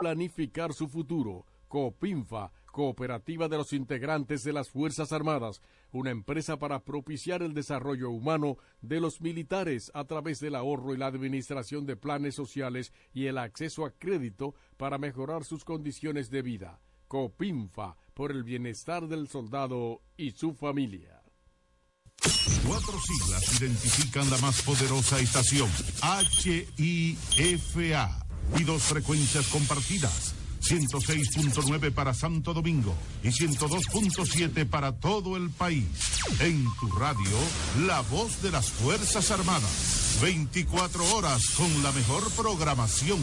planificar su futuro. Copinfa, Cooperativa de los Integrantes de las Fuerzas Armadas, una empresa para propiciar el desarrollo humano de los militares a través del ahorro y la administración de planes sociales y el acceso a crédito para mejorar sus condiciones de vida. Copinfa, por el bienestar del soldado y su familia. Cuatro siglas identifican la más poderosa estación, HIFA, y dos frecuencias compartidas. 106.9 para Santo Domingo y 102.7 para todo el país. En tu radio, la voz de las Fuerzas Armadas. 24 horas con la mejor programación.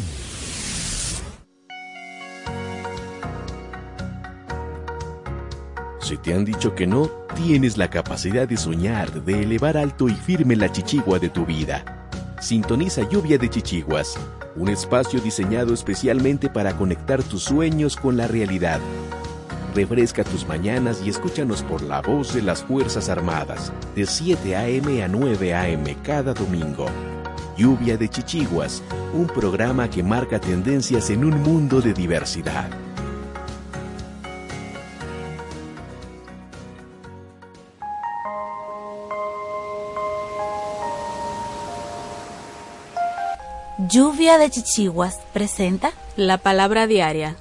Si te han dicho que no, tienes la capacidad de soñar, de elevar alto y firme la chichigua de tu vida. Sintoniza Lluvia de Chichiguas un espacio diseñado especialmente para conectar tus sueños con la realidad. Refresca tus mañanas y escúchanos por la voz de las Fuerzas Armadas, de 7 a.m. a 9 a.m. cada domingo. Lluvia de Chichiguas, un programa que marca tendencias en un mundo de diversidad. Lluvia de Chichiguas presenta la palabra diaria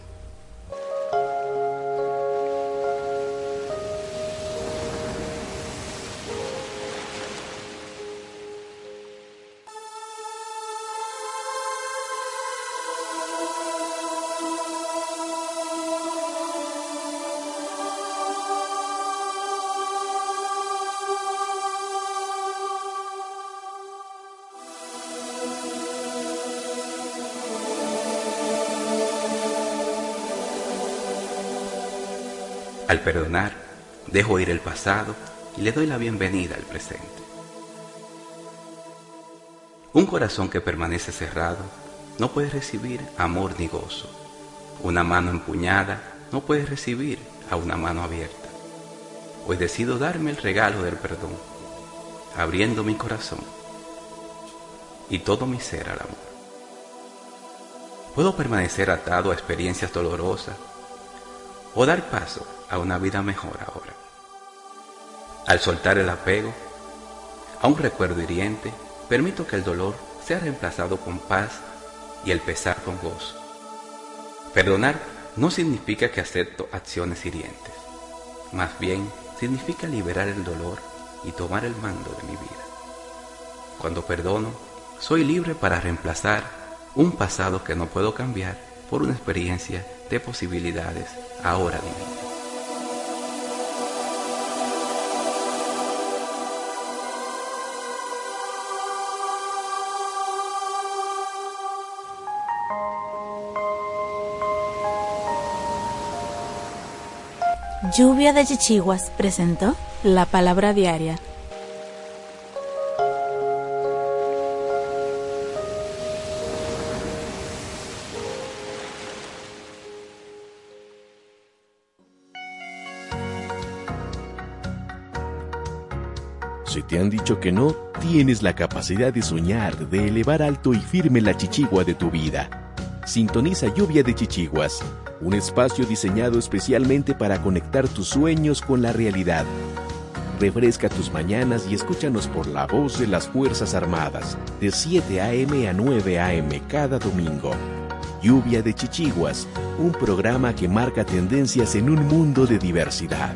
perdonar, dejo ir el pasado y le doy la bienvenida al presente. Un corazón que permanece cerrado no puede recibir amor ni gozo. Una mano empuñada no puede recibir a una mano abierta. Hoy decido darme el regalo del perdón, abriendo mi corazón y todo mi ser al amor. Puedo permanecer atado a experiencias dolorosas o dar paso a una vida mejor ahora. Al soltar el apego a un recuerdo hiriente, permito que el dolor sea reemplazado con paz y el pesar con gozo. Perdonar no significa que acepto acciones hirientes, más bien significa liberar el dolor y tomar el mando de mi vida. Cuando perdono, soy libre para reemplazar un pasado que no puedo cambiar por una experiencia de posibilidades ahora de mí. Lluvia de Chichiguas presentó la palabra diaria. Si te han dicho que no, tienes la capacidad de soñar, de elevar alto y firme la chichigua de tu vida. Sintoniza Lluvia de Chichiguas un espacio diseñado especialmente para conectar tus sueños con la realidad. Refresca tus mañanas y escúchanos por la voz de las Fuerzas Armadas, de 7 a.m. a 9 a.m. cada domingo. Lluvia de Chichiguas, un programa que marca tendencias en un mundo de diversidad.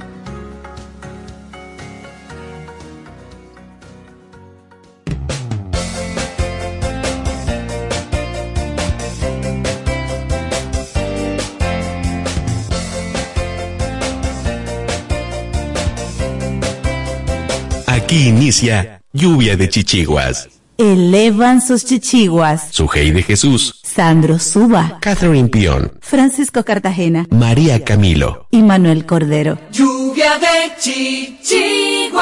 Aquí inicia Lluvia de Chichiguas. Elevan sus chichiguas. Sujei de Jesús. Sandro Suba. Catherine Pion. Francisco Cartagena. María Camilo. Y Manuel Cordero. Lluvia de chichiguas.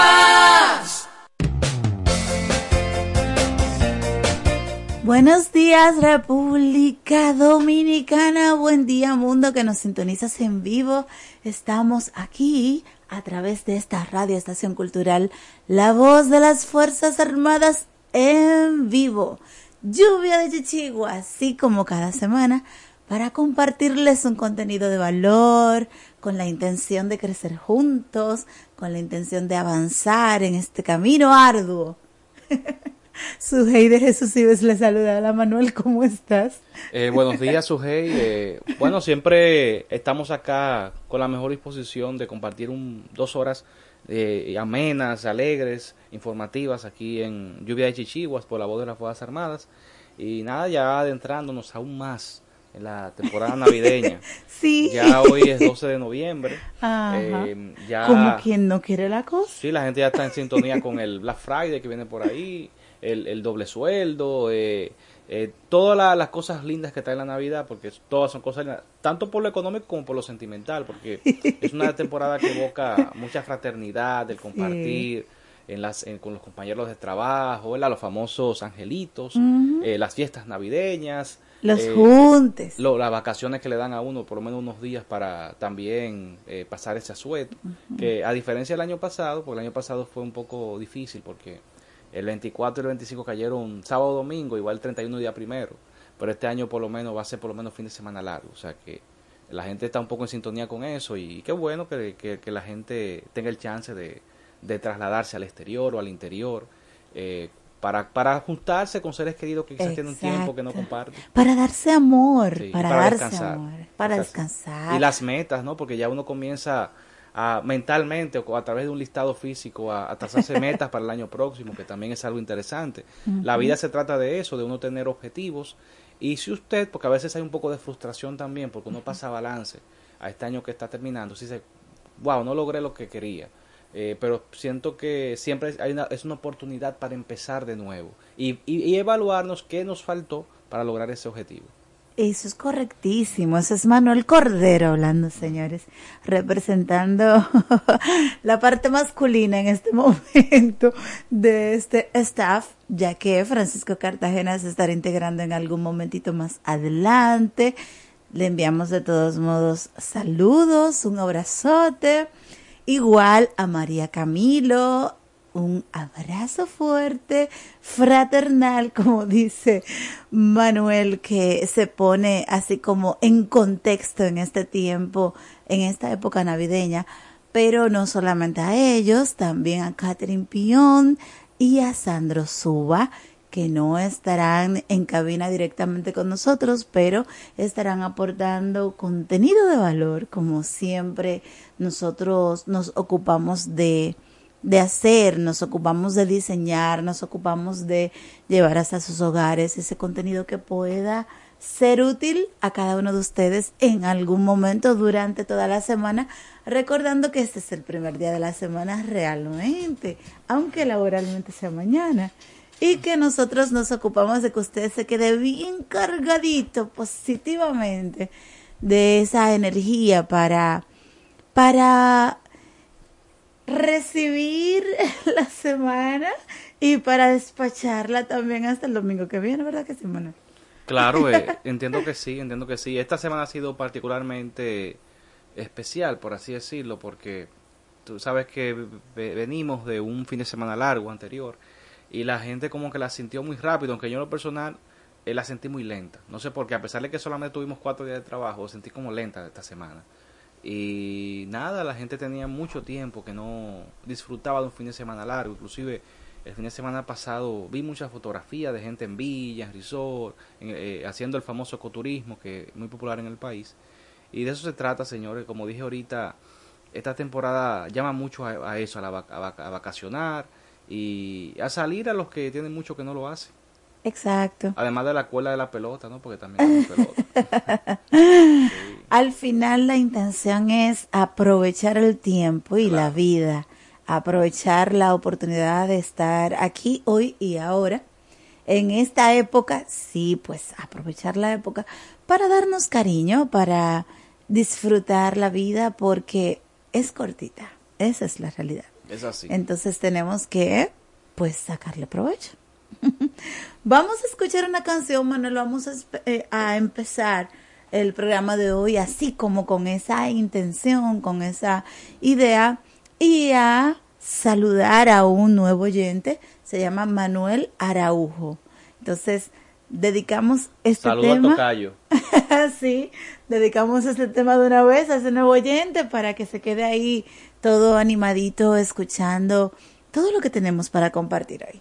Buenos días República Dominicana, buen día mundo que nos sintonizas en vivo. Estamos aquí a través de esta radio estación cultural, la voz de las Fuerzas Armadas en vivo. Lluvia de Chichigua, así como cada semana, para compartirles un contenido de valor, con la intención de crecer juntos, con la intención de avanzar en este camino arduo. Sujei de Jesús Ives le saluda. Hola Manuel, ¿cómo estás? Eh, buenos días, Sujei. Eh, bueno, siempre estamos acá con la mejor disposición de compartir un, dos horas eh, amenas, alegres, informativas aquí en Lluvia de Chichiguas por la voz de las Fuerzas Armadas. Y nada, ya adentrándonos aún más en la temporada navideña. sí. Ya hoy es 12 de noviembre. Eh, ya... Como quien no quiere la cosa. Sí, la gente ya está en sintonía con el Black Friday que viene por ahí, el, el doble sueldo, eh, eh, todas las cosas lindas que trae la Navidad, porque todas son cosas lindas, tanto por lo económico como por lo sentimental, porque es una temporada que evoca mucha fraternidad, el compartir. En las, con los compañeros de trabajo, los famosos angelitos, eh, las fiestas navideñas, los eh, juntes. las vacaciones que le dan a uno, por lo menos unos días para también eh, pasar ese asueto. Que a diferencia del año pasado, porque el año pasado fue un poco difícil porque el 24 y el 25 cayeron sábado domingo, igual el 31 día primero. Pero este año por lo menos va a ser por lo menos fin de semana largo. O sea que la gente está un poco en sintonía con eso y, qué bueno que, que, la gente tenga el chance de, de, trasladarse al exterior o al interior. Eh, para, para juntarse con seres queridos que quizás tienen un tiempo que no comparten. Para darse amor, para, darse descansar, amor, para descansar. Y las metas, ¿no? Porque ya uno comienza a, mentalmente o a través de un listado físico a, trazarse metas para el año próximo, que también es algo interesante. La vida se trata de eso, de uno tener objetivos. Y si usted, porque a veces hay un poco de frustración también, porque uno pasa balance a este año que está terminando, si dice, wow, no logré lo que quería eh, pero siento que siempre hay una, es una oportunidad para empezar de nuevo y, y, evaluarnos qué nos faltó para lograr ese objetivo. Eso es correctísimo. Eso es Manuel Cordero hablando, señores, representando la parte masculina en este momento de este staff, ya que Francisco Cartagena se estará integrando en algún momentito más adelante. Le enviamos de todos modos saludos, un abrazote Igual a María Camilo, un abrazo fuerte, fraternal, como dice Manuel, que se pone así como en contexto en este tiempo, en esta época navideña, pero no solamente a ellos, también a Catherine Pion y a Sandro Suba, que no estarán en cabina directamente con nosotros, pero estarán aportando contenido de valor, como siempre nosotros nos ocupamos de, de hacer, nos ocupamos de diseñar, nos ocupamos de llevar hasta sus hogares ese contenido que pueda ser útil a cada uno de ustedes en algún momento durante toda la semana, recordando que este es el primer día de la semana realmente, aunque laboralmente sea mañana y que nosotros nos ocupamos de que usted se quede bien cargadito positivamente de esa energía para para recibir la semana y para despacharla también hasta el domingo que viene, ¿verdad que sí, Manuel? Claro, eh, entiendo que sí, entiendo que sí. Esta semana ha sido particularmente especial, por así decirlo, porque tú sabes que venimos de un fin de semana largo anterior y la gente como que la sintió muy rápido, aunque yo en lo personal eh, la sentí muy lenta. No sé por qué, a pesar de que solamente tuvimos cuatro días de trabajo, sentí como lenta esta semana. Y nada, la gente tenía mucho tiempo que no disfrutaba de un fin de semana largo. Inclusive el fin de semana pasado vi muchas fotografías de gente en villas, resort, eh, haciendo el famoso ecoturismo que es muy popular en el país. Y de eso se trata, señores. Como dije ahorita, esta temporada llama mucho a, eso, a, a vacacionar, y a salir a los que tienen mucho que no lo hacen. Exacto. Además de la cuela de la pelota, ¿no? Porque también pelota. Al final la intención es aprovechar el tiempo y la vida, aprovechar la oportunidad de estar aquí hoy y ahora. En esta época, sí, pues aprovechar la época para darnos cariño, para disfrutar la vida porque es cortita. Esa es la realidad. Es así. Entonces tenemos que, pues, sacarle provecho. vamos a escuchar una canción, Manuel. Vamos a, eh, a, empezar el programa de hoy así como con esa intención, con esa idea y a saludar a un nuevo oyente. Se llama Manuel Araujo. Entonces, dedicamos este Saludo tema. al tocayo. sí, dedicamos este tema de una vez a ese nuevo oyente para que se quede ahí todo animadito, escuchando todo lo que tenemos para compartir. Hoy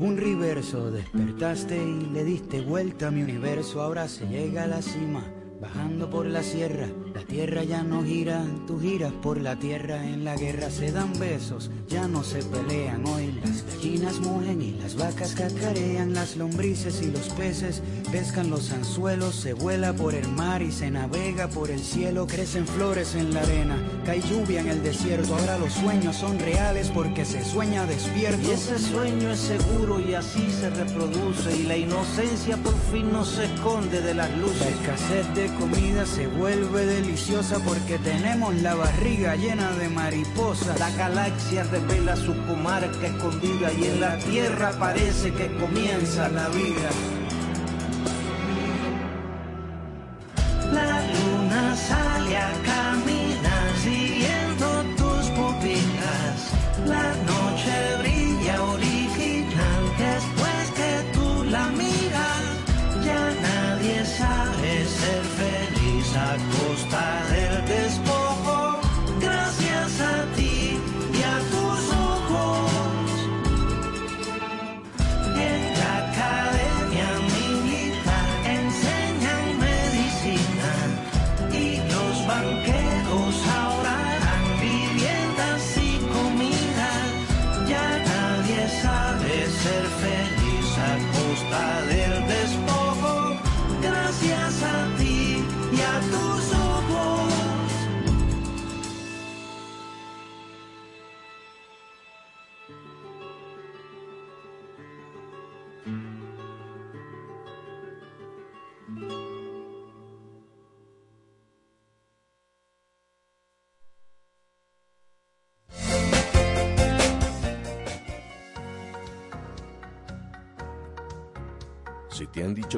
Un reverso, despertaste y le diste vuelta a mi universo, ahora se llega a la cima, bajando por la sierra, la tierra ya no gira, tú giras por la tierra, en la guerra. Se dan besos, ya no se pelean. Hoy, las gallinas mugen y las vacas cacarean, las lombrices y los peces pescan los anzuelos, se vuela por el mar y se navega por el cielo, crecen flores en la arena, cae lluvia en el desierto, ahora los sueños son reales porque se sueña despierto. Y ese sueño es seguro y así se reproduce y la inocencia por fin no se esconde de las La luces. escasez de comida se vuelve deliciosa porque tenemos la barriga llena de mariposas. La galaxia revela su comarca escondida y en la tierra parece que comienza la vida.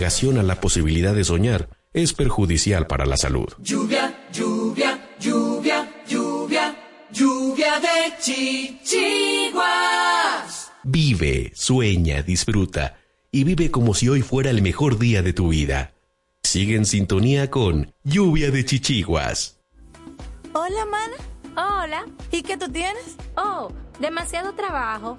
Negación a la posibilidad de soñar es perjudicial para la salud. Lluvia, lluvia, lluvia, lluvia, lluvia de chichiguas. Vive, sueña, disfruta y vive como si hoy fuera el mejor día de tu vida. Sigue en sintonía con Lluvia de Chichiguas. Hola, mana. Hola. ¿Y qué tú tienes? Oh, demasiado trabajo,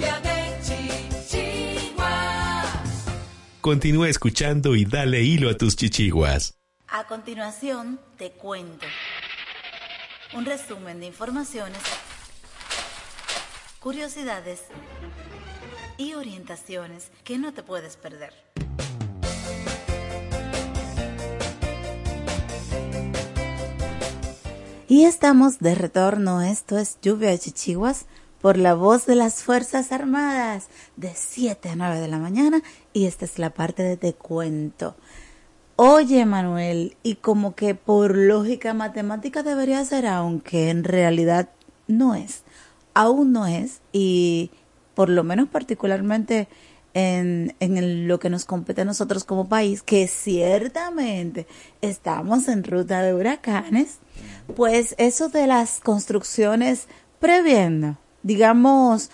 De chichiguas. Continúa escuchando y dale hilo a tus chichiguas. A continuación, te cuento un resumen de informaciones, curiosidades y orientaciones que no te puedes perder. Y estamos de retorno. Esto es Lluvia de Chichiguas por la voz de las Fuerzas Armadas de 7 a 9 de la mañana. Y esta es la parte de Te Cuento. Oye, Manuel, y como que por lógica matemática debería ser, aunque en realidad no es. Aún no es. Y por lo menos particularmente en, en lo que nos compete a nosotros como país, que ciertamente estamos en ruta de huracanes, pues eso de las construcciones previendo, digamos,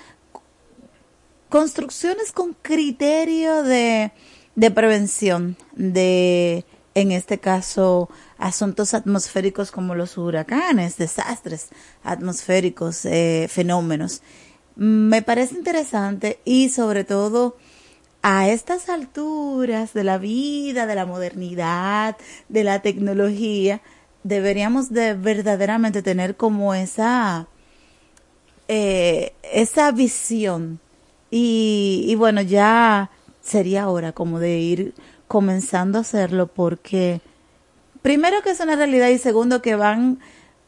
construcciones con criterio de, de prevención de, en este caso, asuntos atmosféricos como los huracanes, desastres atmosféricos, eh, fenómenos. Me parece interesante y sobre todo a estas alturas de la vida, de la modernidad, de la tecnología, deberíamos de verdaderamente tener como esa eh, esa visión y, y bueno, ya sería hora como de ir comenzando a hacerlo porque primero que es una realidad y segundo que van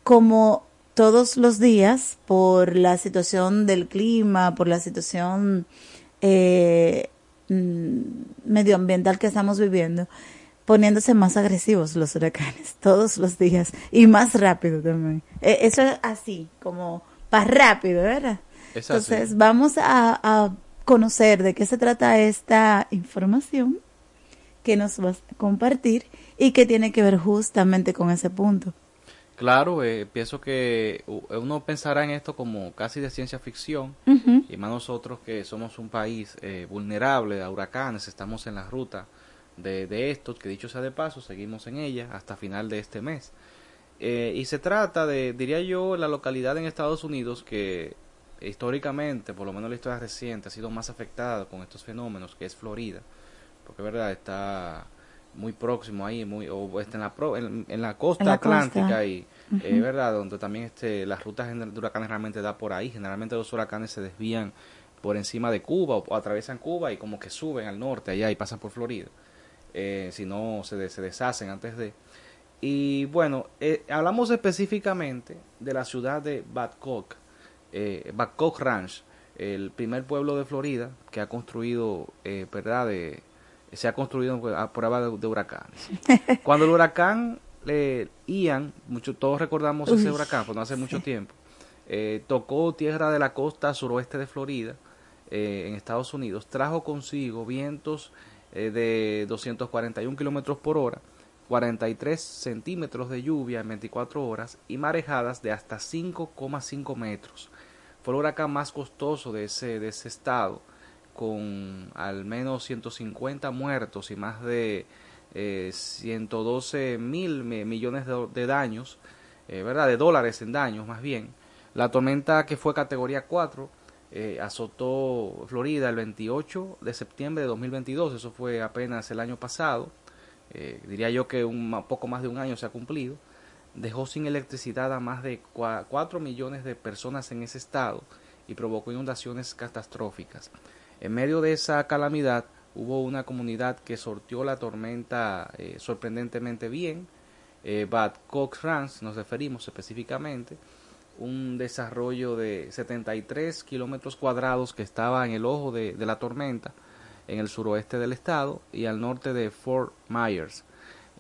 como todos los días por la situación del clima, por la situación eh, mm, medioambiental que estamos viviendo, poniéndose más agresivos los huracanes todos los días y más rápido también. Eh, eso es así, como para rápido, ¿verdad? Es así. Entonces vamos a, a conocer de qué se trata esta información que nos vas a compartir y que tiene que ver justamente con ese punto. Claro, eh, pienso que uno pensará en esto como casi de ciencia ficción, y más nosotros que somos un país eh, vulnerable a huracanes, estamos en la ruta de, de estos, que dicho sea de paso, seguimos en ella hasta final de este mes. Eh, y se trata de, diría yo, la localidad en Estados Unidos que históricamente, por lo menos la historia reciente, ha sido más afectada con estos fenómenos, que es Florida, porque verdad está muy próximo ahí, muy o está en la pro- en, en la costa En la costa. atlántica y eh, Ujú. verdad donde también este las rutas de huracanes realmente da por ahí. Generalmente los huracanes se desvían por encima de Cuba o, o atraviesan Cuba y como que suben al norte allá y pasan por Florida. Eh, si no se, de- se deshacen antes de y bueno, eh, hablamos específicamente de la ciudad de Babcock, eh, Babcock Ranch, el primer pueblo de Florida que ha construido, eh, ¿verdad? De, se ha construido a prueba de, de huracanes. Cuando el huracán eh, Ian, mucho, todos recordamos ese huracán, pues no hace mucho tiempo, eh, tocó tierra de la costa suroeste de Florida, en Estados Unidos, trajo consigo vientos de 241 kilómetros por hora, 43 centímetros de lluvia en 24 horas y marejadas de hasta 5,5 metros. Fue el huracán más costoso de ese, de ese estado, con al menos 150 muertos y más de eh, 112 mil mi- millones de, de daños, eh, ¿verdad? De dólares en daños más bien. La tormenta que fue categoría 4 eh, azotó Florida el 28 de septiembre de 2022, eso fue apenas el año pasado, eh, diría yo que un poco más de un año se ha cumplido, dejó sin electricidad a más de 4 millones de personas en ese estado y provocó inundaciones catastróficas. En medio de esa calamidad hubo una comunidad que sortió la tormenta eh, sorprendentemente bien, eh, Bad Cox Ranch, nos referimos específicamente, un desarrollo de 73 kilómetros cuadrados que estaba en el ojo de la tormenta en el suroeste del estado y al norte de Fort Myers.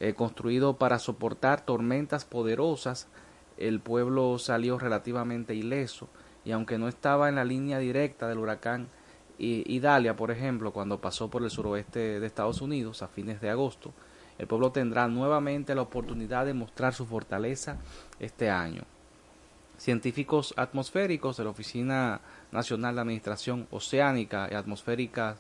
Eh, construido para soportar tormentas poderosas, el pueblo salió relativamente ileso y aunque no estaba en la línea directa del huracán Idalia, por ejemplo, cuando pasó por el suroeste de Estados Unidos a fines de agosto, el pueblo tendrá nuevamente la oportunidad de mostrar su fortaleza este año. Científicos atmosféricos de la Oficina Nacional de Administración Oceánica y Atmosférica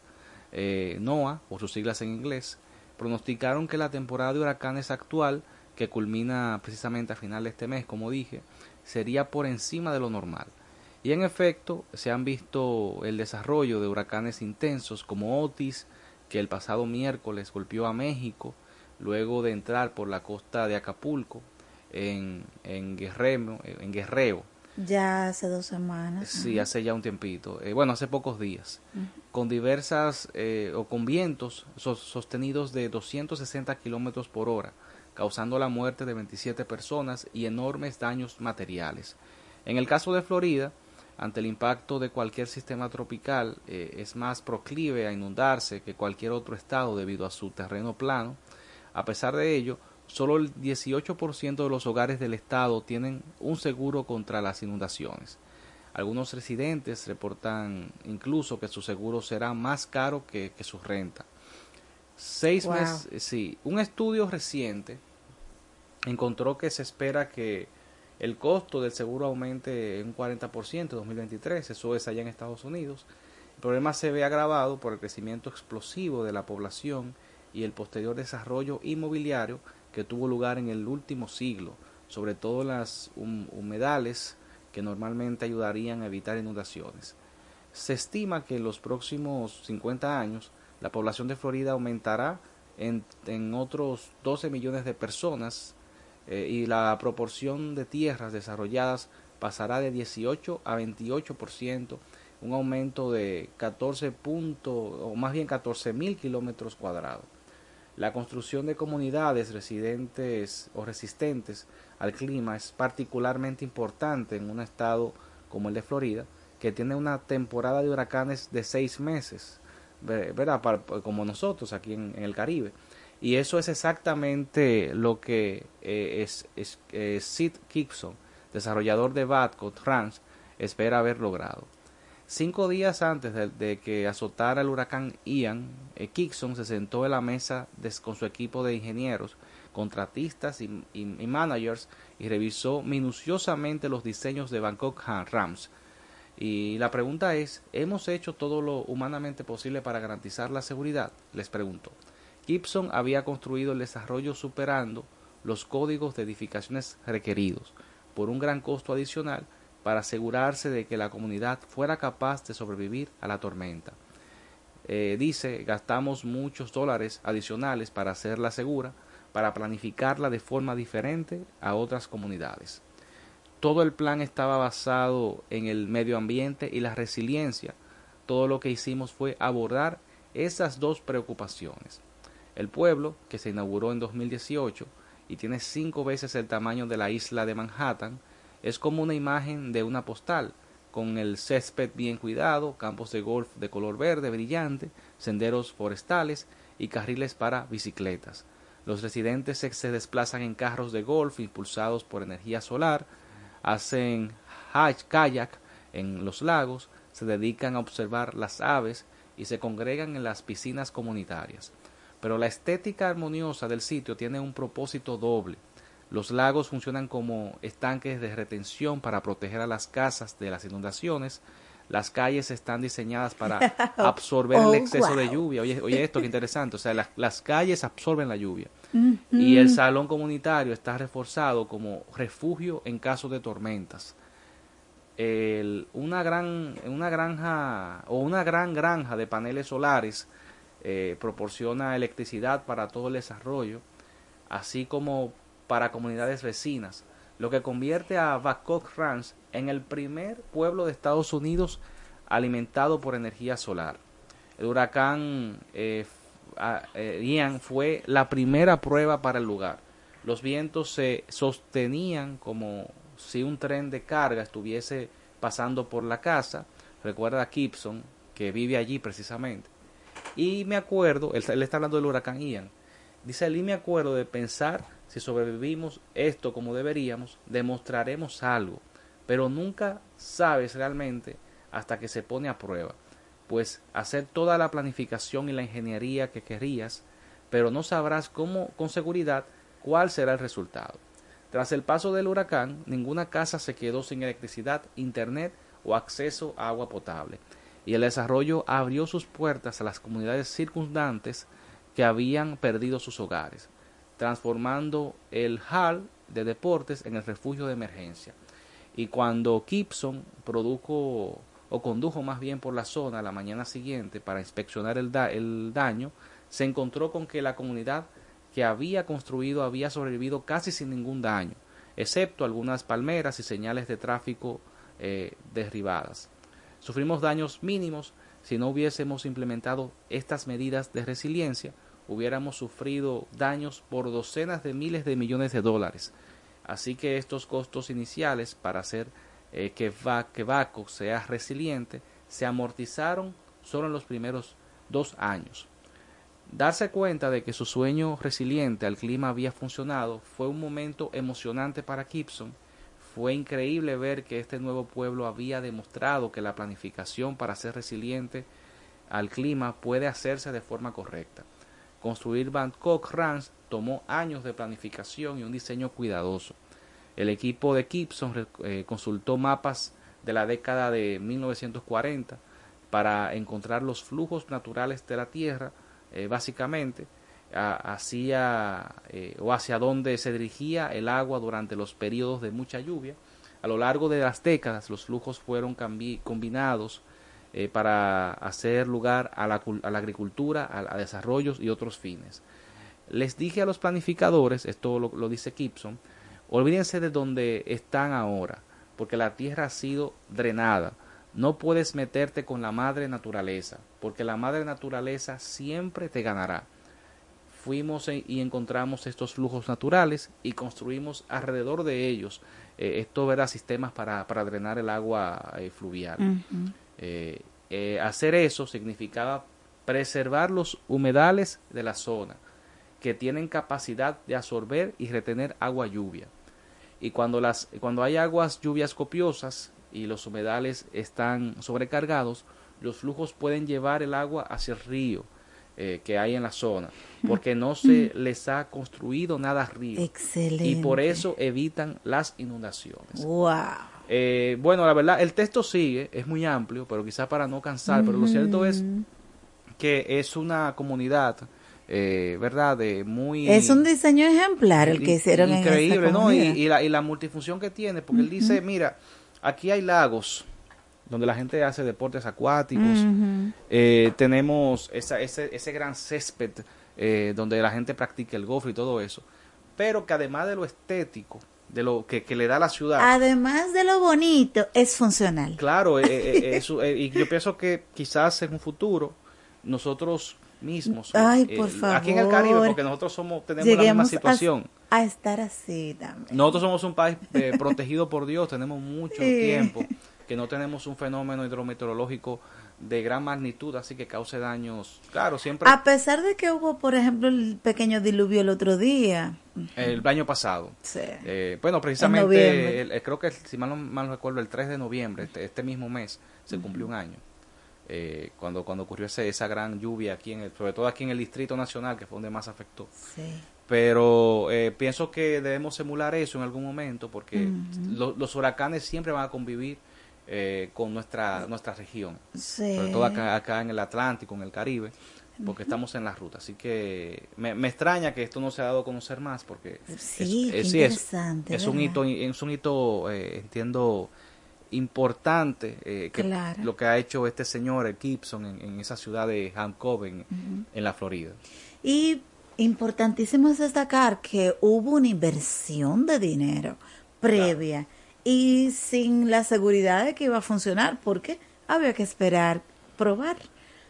eh, NOAA, por sus siglas en inglés, pronosticaron que la temporada de huracanes actual, que culmina precisamente a final de este mes, como dije, sería por encima de lo normal. Y en efecto, se han visto el desarrollo de huracanes intensos como Otis, que el pasado miércoles golpeó a México, luego de entrar por la costa de Acapulco, en, en, Guerrero, en Guerrero, Ya hace dos semanas. Sí, hace ya un tiempito. Eh, bueno, hace pocos días. Con diversas eh, o con vientos so- sostenidos de 260 kilómetros por hora, causando la muerte de 27 personas y enormes daños materiales. En el caso de Florida, ante el impacto de cualquier sistema tropical, eh, es más proclive a inundarse que cualquier otro estado debido a su terreno plano. A pesar de ello, solo el 18% de los hogares del estado tienen un seguro contra las inundaciones. Algunos residentes reportan incluso que su seguro será más caro que, que su renta. Seis Wow. meses, sí, un estudio reciente encontró que se espera que el costo del seguro aumente en un 40% en 2023, eso es allá en Estados Unidos. El problema se ve agravado por el crecimiento explosivo de la población y el posterior desarrollo inmobiliario que tuvo lugar en el último siglo, sobre todo en las hum- humedales que normalmente ayudarían a evitar inundaciones. Se estima que en los próximos 50 años la población de Florida aumentará en, otros 12 millones de personas eh, y la proporción de tierras desarrolladas pasará de 18 a 28%, un aumento de 14 puntos, o más bien 14 mil kilómetros cuadrados. La construcción de comunidades residentes o resistentes al clima es particularmente importante en un estado como el de Florida, que tiene una temporada de huracanes de seis meses, ¿verdad? como nosotros aquí en, el Caribe. Y eso es exactamente lo que eh, es, eh, Sid Gibson, desarrollador de Badco Trans, espera haber logrado. Cinco días antes de, que azotara el huracán Ian, eh, se sentó en la mesa con su equipo de ingenieros, contratistas y, managers y revisó minuciosamente los diseños de Bangkok Rams. Y la pregunta es, ¿hemos hecho todo lo humanamente posible para garantizar la seguridad? Les pregunto. Gibson había construido el desarrollo superando los códigos de edificaciones requeridos por un gran costo adicional para asegurarse de que la comunidad fuera capaz de sobrevivir a la tormenta. Eh, dice, gastamos muchos dólares adicionales para hacerla segura, para planificarla de forma diferente a otras comunidades. Todo el plan estaba basado en el medio ambiente y la resiliencia. Todo lo que hicimos fue abordar esas dos preocupaciones. El pueblo, que se inauguró en 2018 y tiene cinco veces el tamaño de la isla de Manhattan, es como una imagen de una postal, con el césped bien cuidado, campos de golf de color verde brillante, senderos forestales y carriles para bicicletas. Los residentes se desplazan en carros de golf impulsados por energía solar, hacen kayak en los lagos, se dedican a observar las aves y se congregan en las piscinas comunitarias. Pero la estética armoniosa del sitio tiene un propósito doble. Los lagos funcionan como estanques de retención para proteger a las casas de las inundaciones. Las calles están diseñadas para absorber el oh, exceso de lluvia. Oye, oye, esto qué interesante. O sea, las, calles absorben la lluvia. Y el salón comunitario está reforzado como refugio en caso de tormentas. una gran una granja o una gran granja de paneles solares eh, proporciona electricidad para todo el desarrollo, así como para comunidades vecinas, lo que convierte a Bangkok Ranch en el primer pueblo de Estados Unidos alimentado por energía solar. El huracán eh, eh, Ian fue la primera prueba para el lugar. Los vientos se sostenían como si un tren de carga estuviese pasando por la casa. Recuerda a Gibson, que vive allí precisamente. Y me acuerdo, él, él está hablando del huracán Ian. Dice él, y me acuerdo de pensar si sobrevivimos esto como deberíamos, demostraremos algo, pero nunca sabes realmente hasta que se pone a prueba, pues hacer toda la planificación y la ingeniería que querrías, pero no sabrás cómo con seguridad cuál será el resultado. Tras el paso del huracán, ninguna casa se quedó sin electricidad, internet o acceso a agua potable, y el desarrollo abrió sus puertas a las comunidades circundantes que habían perdido sus hogares transformando el hall de deportes en el refugio de emergencia. Y cuando Gibson produjo o condujo más bien por la zona la mañana siguiente para inspeccionar el, el daño, se encontró con que la comunidad que había construido había sobrevivido casi sin ningún daño, excepto algunas palmeras y señales de tráfico eh, derribadas. Sufrimos daños mínimos si no hubiésemos implementado estas medidas de resiliencia, hubiéramos sufrido daños por docenas de miles de millones de dólares. Así que estos costos iniciales para hacer eh, que, Baco sea resiliente se amortizaron solo en los primeros dos años. Darse cuenta de que su sueño resiliente al clima había funcionado fue un momento emocionante para Gibson. Fue increíble ver que este nuevo pueblo había demostrado que la planificación para ser resiliente al clima puede hacerse de forma correcta. Construir Bangkok Ranch tomó años de planificación y un diseño cuidadoso. El equipo de Gibson eh, consultó mapas de la década de 1940 para encontrar los flujos naturales de la Tierra, eh, básicamente, hacia, eh, o hacia dónde se dirigía el agua durante los periodos de mucha lluvia. A lo largo de las décadas, los flujos fueron combinados eh, para hacer lugar a la, a la agricultura, a, desarrollos y otros fines. Les dije a los planificadores, esto lo, dice Gibson, olvídense de donde están ahora, porque la tierra ha sido drenada. No puedes meterte con la madre naturaleza, porque la madre naturaleza siempre te ganará. Fuimos y encontramos estos flujos naturales y construimos alrededor de ellos eh, esto, ¿verdad? Sistemas para, para drenar el agua eh, fluvial. Eh, eh, hacer eso significaba preservar los humedales de la zona, que tienen capacidad de absorber y retener agua lluvia. Y cuando, las, cuando hay aguas lluvias copiosas y los humedales están sobrecargados, los flujos pueden llevar el agua hacia el río eh, que hay en la zona, porque no se les ha construido nada arriba. Excelente. Y por eso evitan las inundaciones. Wow. Eh, bueno, la verdad, el texto sigue, es muy amplio, pero quizá para no cansar, pero lo cierto es que es una comunidad, eh, ¿verdad? De muy... Es un diseño ejemplar el que hicieron Increíble, en esta ¿no? Y, y la, y la multifunción que tiene, porque él dice, mira, aquí hay lagos donde la gente hace deportes acuáticos, eh, tenemos esa, ese, ese gran césped eh, donde la gente practica el golf y todo eso, pero que además de lo estético, de lo que, que le da la ciudad, Además de lo bonito, es funcional. Claro, eh, eh, eh, eso, y yo pienso que quizás en un futuro nosotros mismos, Ay, por favor. aquí en el Caribe, porque nosotros somos tenemos la misma a- situación. A, estar así también. Nosotros somos un país eh, protegido por Dios, tenemos mucho Sí. tiempo que no tenemos un fenómeno hidrometeorológico de gran magnitud, así que cause daños. Claro, siempre A pesar de que hubo, por ejemplo, el pequeño diluvio el otro día. el año pasado. Sí. Eh, bueno, precisamente, el- el- creo que si mal no, mal recuerdo, el 3 de noviembre, este, este mismo mes, se cumplió un año. eh, cuando, cuando ocurrió ese, esa gran lluvia aquí, en el, sobre todo aquí en el Distrito Nacional, que fue donde más afectó. Sí. Pero eh, pienso que debemos emular eso en algún momento, porque lo- los huracanes siempre van a convivir eh, con nuestra, nuestra región, Sí. sobre todo acá, acá en el Atlántico, en el Caribe, porque estamos en la ruta. Así que me, me extraña que esto no se ha dado a conocer más, porque Sí, es, qué es- un hito, es un hito, eh, entiendo, importante eh, que Claro. lo que ha hecho este señor, el Gibson, en, en esa ciudad de Hancock, en la Florida. Y importantísimo es destacar que hubo una inversión de dinero previa y sin la seguridad de que iba a funcionar, porque había que esperar probar.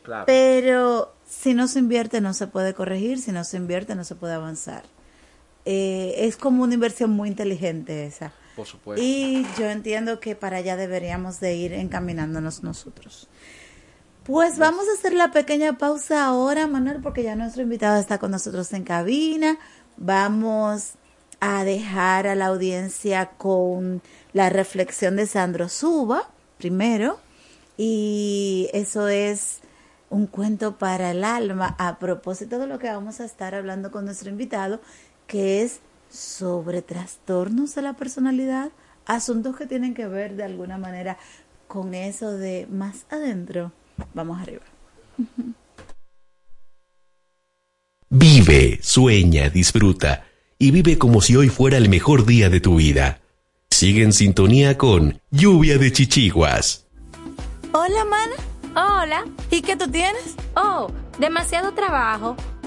Claro. Pero si no se invierte no se puede corregir, si no se invierte no se puede avanzar. Eh, es como una inversión muy inteligente esa. Por supuesto. Y yo entiendo que para allá deberíamos de ir encaminándonos nosotros. Pues vamos a hacer la pequeña pausa ahora, Manuel, porque ya nuestro invitado está con nosotros en cabina. Vamos a dejar a la audiencia con la reflexión de Sandro Suba, primero, y eso es un cuento para el alma a propósito de lo que vamos a estar hablando con nuestro invitado, que es sobre trastornos de la personalidad, asuntos que tienen que ver de alguna manera con eso de más adentro. Vamos arriba. Vive, sueña, disfruta y vive como si hoy fuera el mejor día de tu vida. Sigue en sintonía con Lluvia de Chichiguas. Hola, mana. Hola. ¿Y qué tú tienes? Oh, demasiado trabajo,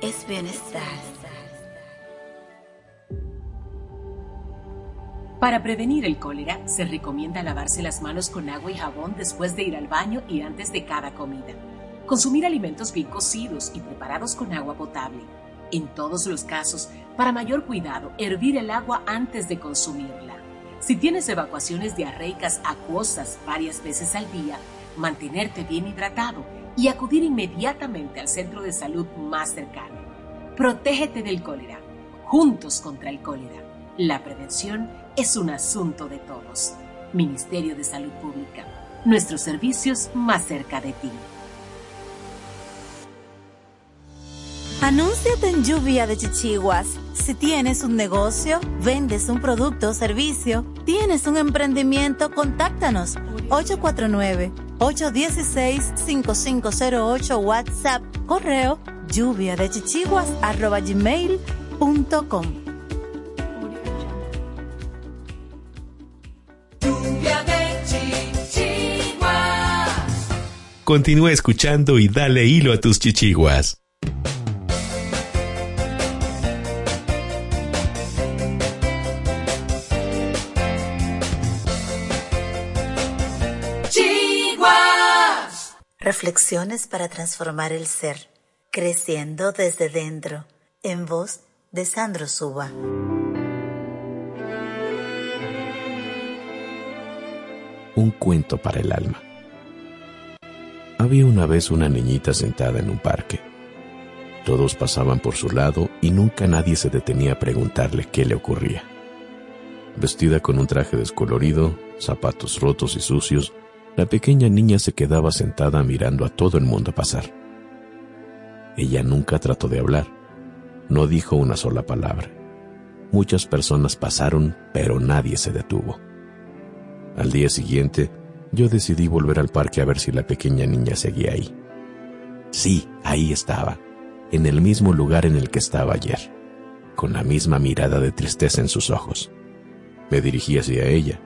es bienestar. Para prevenir el cólera, se recomienda lavarse las manos con agua y jabón después de ir al baño y antes de cada comida. Consumir alimentos bien cocidos y preparados con agua potable. En todos los casos, para mayor cuidado, hervir el agua antes de consumirla. Si tienes evacuaciones diarreicas acuosas varias veces al día, mantenerte bien hidratado y acudir inmediatamente al centro de salud más cercano. Protégete del cólera. Juntos contra el cólera. La prevención es un asunto de todos. Ministerio de Salud Pública. Nuestros servicios más cerca de ti. Anúnciate en Lluvia de Chichiguas. Si tienes un negocio, vendes un producto o servicio, tienes un emprendimiento, contáctanos 849-816-5508 WhatsApp, correo lluvia de chichiguas arroba gmail.com. Lluvia de chichiguas. Continúa escuchando y dale hilo a tus chichiguas. Reflexiones para transformar el ser, creciendo desde dentro, en voz de Sandro Suba. Un cuento para el alma. Había una vez una niñita sentada en un parque. Todos pasaban por su lado y nunca nadie se detenía a preguntarle qué le ocurría. Vestida con un traje descolorido, zapatos rotos y sucios, la pequeña niña se quedaba sentada mirando a todo el mundo pasar. Ella nunca trató de hablar, no dijo una sola palabra. Muchas personas pasaron, pero nadie se detuvo. Al día siguiente, yo decidí volver al parque a ver si la pequeña niña seguía ahí. Sí, ahí estaba, en el mismo lugar en el que estaba ayer, con la misma mirada de tristeza en sus ojos. Me dirigí hacia ella.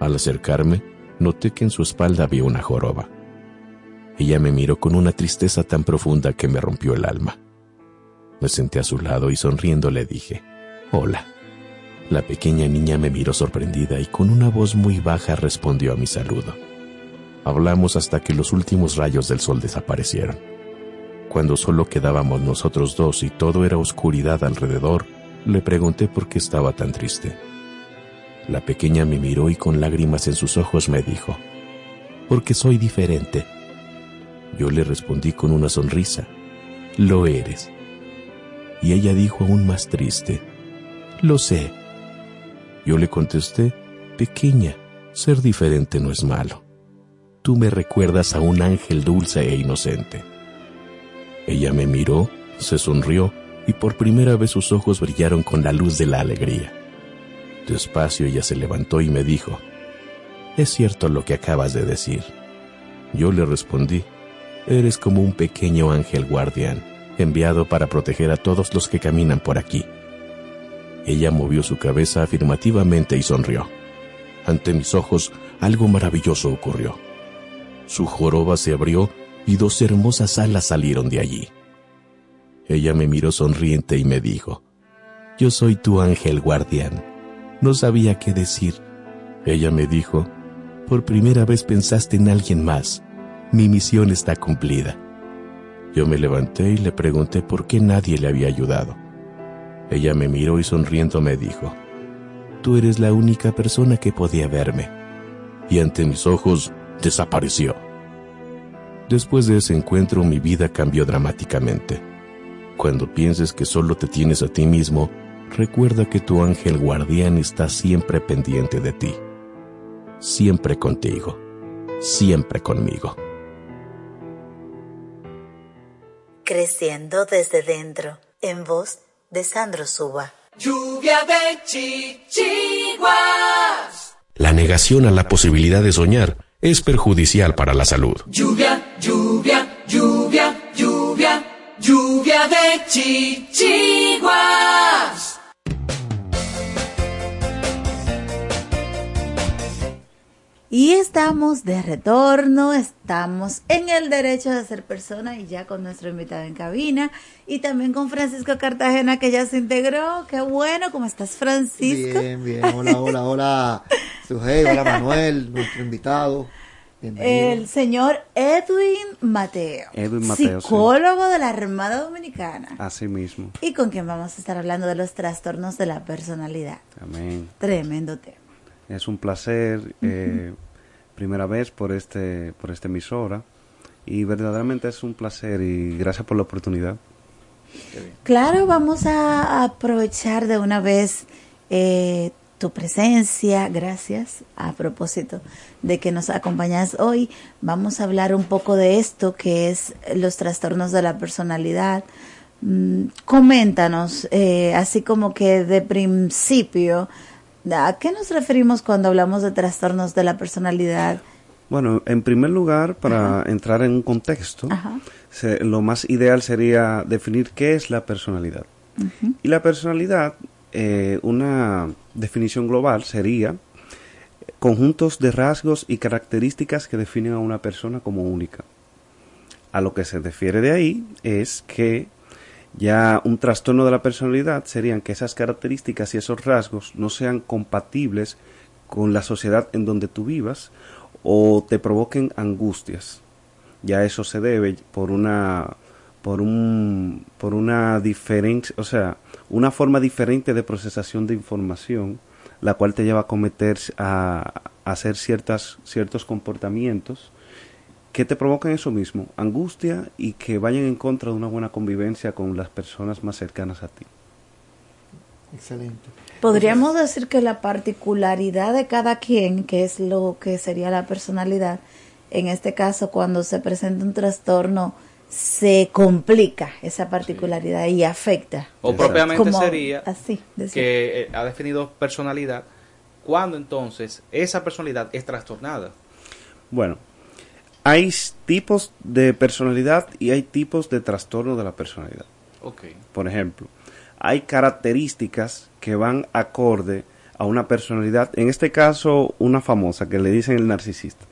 Al acercarme, noté que en su espalda había una joroba. Ella me miró con una tristeza tan profunda que me rompió el alma. Me senté a su lado y sonriendo le dije, Hola. La pequeña niña me miró sorprendida y con una voz muy baja respondió a mi saludo. Hablamos hasta que los últimos rayos del sol desaparecieron. Cuando solo quedábamos nosotros dos y todo era oscuridad alrededor, le pregunté por qué estaba tan triste. La pequeña me miró y con lágrimas en sus ojos me dijo, porque soy diferente. Yo le respondí con una sonrisa, lo eres. Y ella dijo aún más triste, lo sé. Yo le contesté, pequeña, ser diferente no es malo. Tú me recuerdas a un ángel dulce e inocente. Ella me miró, se sonrió y por primera vez sus ojos brillaron con la luz de la alegría. Despacio ella se levantó y me dijo, es cierto lo que acabas de decir. Yo le respondí, eres como un pequeño ángel guardián, enviado para proteger a todos los que caminan por aquí. Ella movió su cabeza afirmativamente y sonrió. Ante mis ojos algo maravilloso ocurrió. Su joroba se abrió y dos hermosas alas salieron de allí. Ella me miró sonriente y me dijo, Yo soy tu ángel guardián. No sabía qué decir. Ella me dijo, Por primera vez pensaste en alguien más. Mi misión está cumplida. Yo me levanté y le pregunté por qué nadie le había ayudado. Ella me miró y sonriendo me dijo, tú eres la única persona que podía verme. Y ante mis ojos desapareció. Después de ese encuentro mi vida cambió dramáticamente. Cuando pienses que solo te tienes a ti mismo, recuerda que tu ángel guardián está siempre pendiente de ti. Siempre contigo. Siempre conmigo. Creciendo desde dentro, en voz de Sandro Suba. Lluvia de chichiguas. La negación a la posibilidad de soñar es perjudicial para la salud. Lluvia, lluvia, lluvia, lluvia, lluvia de chichiguas. Y estamos de retorno, estamos en el derecho de ser persona y ya con nuestro invitado en cabina y también con Francisco Cartagena que ya se integró. Qué bueno, ¿cómo estás Francisco? Bien, bien, hola, hola, hola, Sujei, hola Manuel, nuestro invitado. Bienvenido. El señor Edwin Mateo, Edwin Mateo, sí. psicólogo de la Armada Dominicana Así mismo. y con quien vamos a estar hablando de los trastornos de la personalidad. Amén. Tremendo tema. Es un placer, eh, primera vez por este, por esta emisora, y verdaderamente es un placer y gracias por la oportunidad. Claro, vamos a aprovechar de una vez eh, tu presencia, gracias. A propósito de que nos acompañas hoy, vamos a hablar un poco de esto que es los trastornos de la personalidad. Mm, coméntanos, eh, así como que de principio, ¿a qué nos referimos cuando hablamos de trastornos de la personalidad? Bueno, en primer lugar, para entrar en un contexto, se- lo más ideal sería definir qué es la personalidad. Y la personalidad, eh, una definición global sería conjuntos de rasgos y características que definen a una persona como única. A lo que se refiere de ahí es que ya un trastorno de la personalidad serían que esas características y esos rasgos no sean compatibles con la sociedad en donde tú vivas o te provoquen angustias. Ya eso se debe por una por un por una diferencia, o sea, una forma diferente de procesación de información, la cual te lleva a cometer a, a hacer ciertas ciertos comportamientos que te provocan eso mismo, angustia y que vayan en contra de una buena convivencia con las personas más cercanas a ti. Excelente. Podríamos decir que la particularidad de cada quien, que es lo que sería la personalidad, en este caso cuando se presenta un trastorno, se complica esa particularidad y afecta. O propiamente Como sería así, decir. que eh, ha definido personalidad, cuando entonces esa personalidad es trastornada. Bueno, hay tipos de personalidad y hay tipos de trastorno de la personalidad. Por ejemplo, hay características que van acorde a una personalidad, en este caso una famosa que le dicen el narcisista.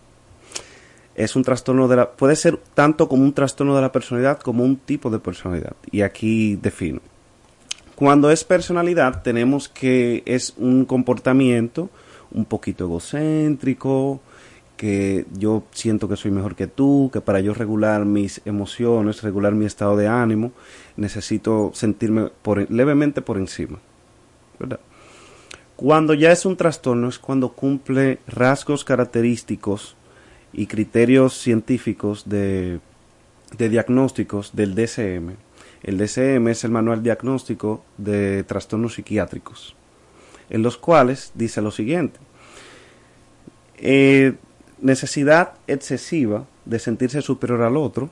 Es un trastorno de la puede ser tanto como un trastorno de la personalidad como un tipo de personalidad y aquí defino. Cuando es personalidad tenemos que es un comportamiento un poquito egocéntrico, que yo siento que soy mejor que tú, que para yo regular mis emociones, regular mi estado de ánimo, necesito sentirme por, levemente por encima. ¿verdad? Cuando ya es un trastorno es cuando cumple rasgos característicos y criterios científicos de, de diagnósticos del DSM. El DSM es el manual diagnóstico de trastornos psiquiátricos, en los cuales dice lo siguiente. Eh, necesidad excesiva de sentirse superior al otro,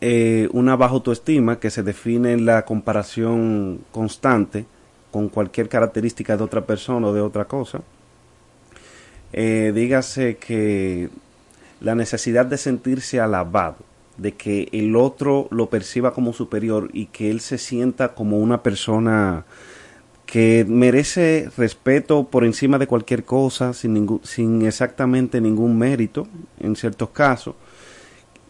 eh, una baja autoestima que se define en la comparación constante con cualquier característica de otra persona o de otra cosa. Eh, dígase que la necesidad de sentirse alabado, de que el otro lo perciba como superior y que él se sienta como una persona que merece respeto por encima de cualquier cosa, sin, ningún, sin exactamente ningún mérito, en ciertos casos,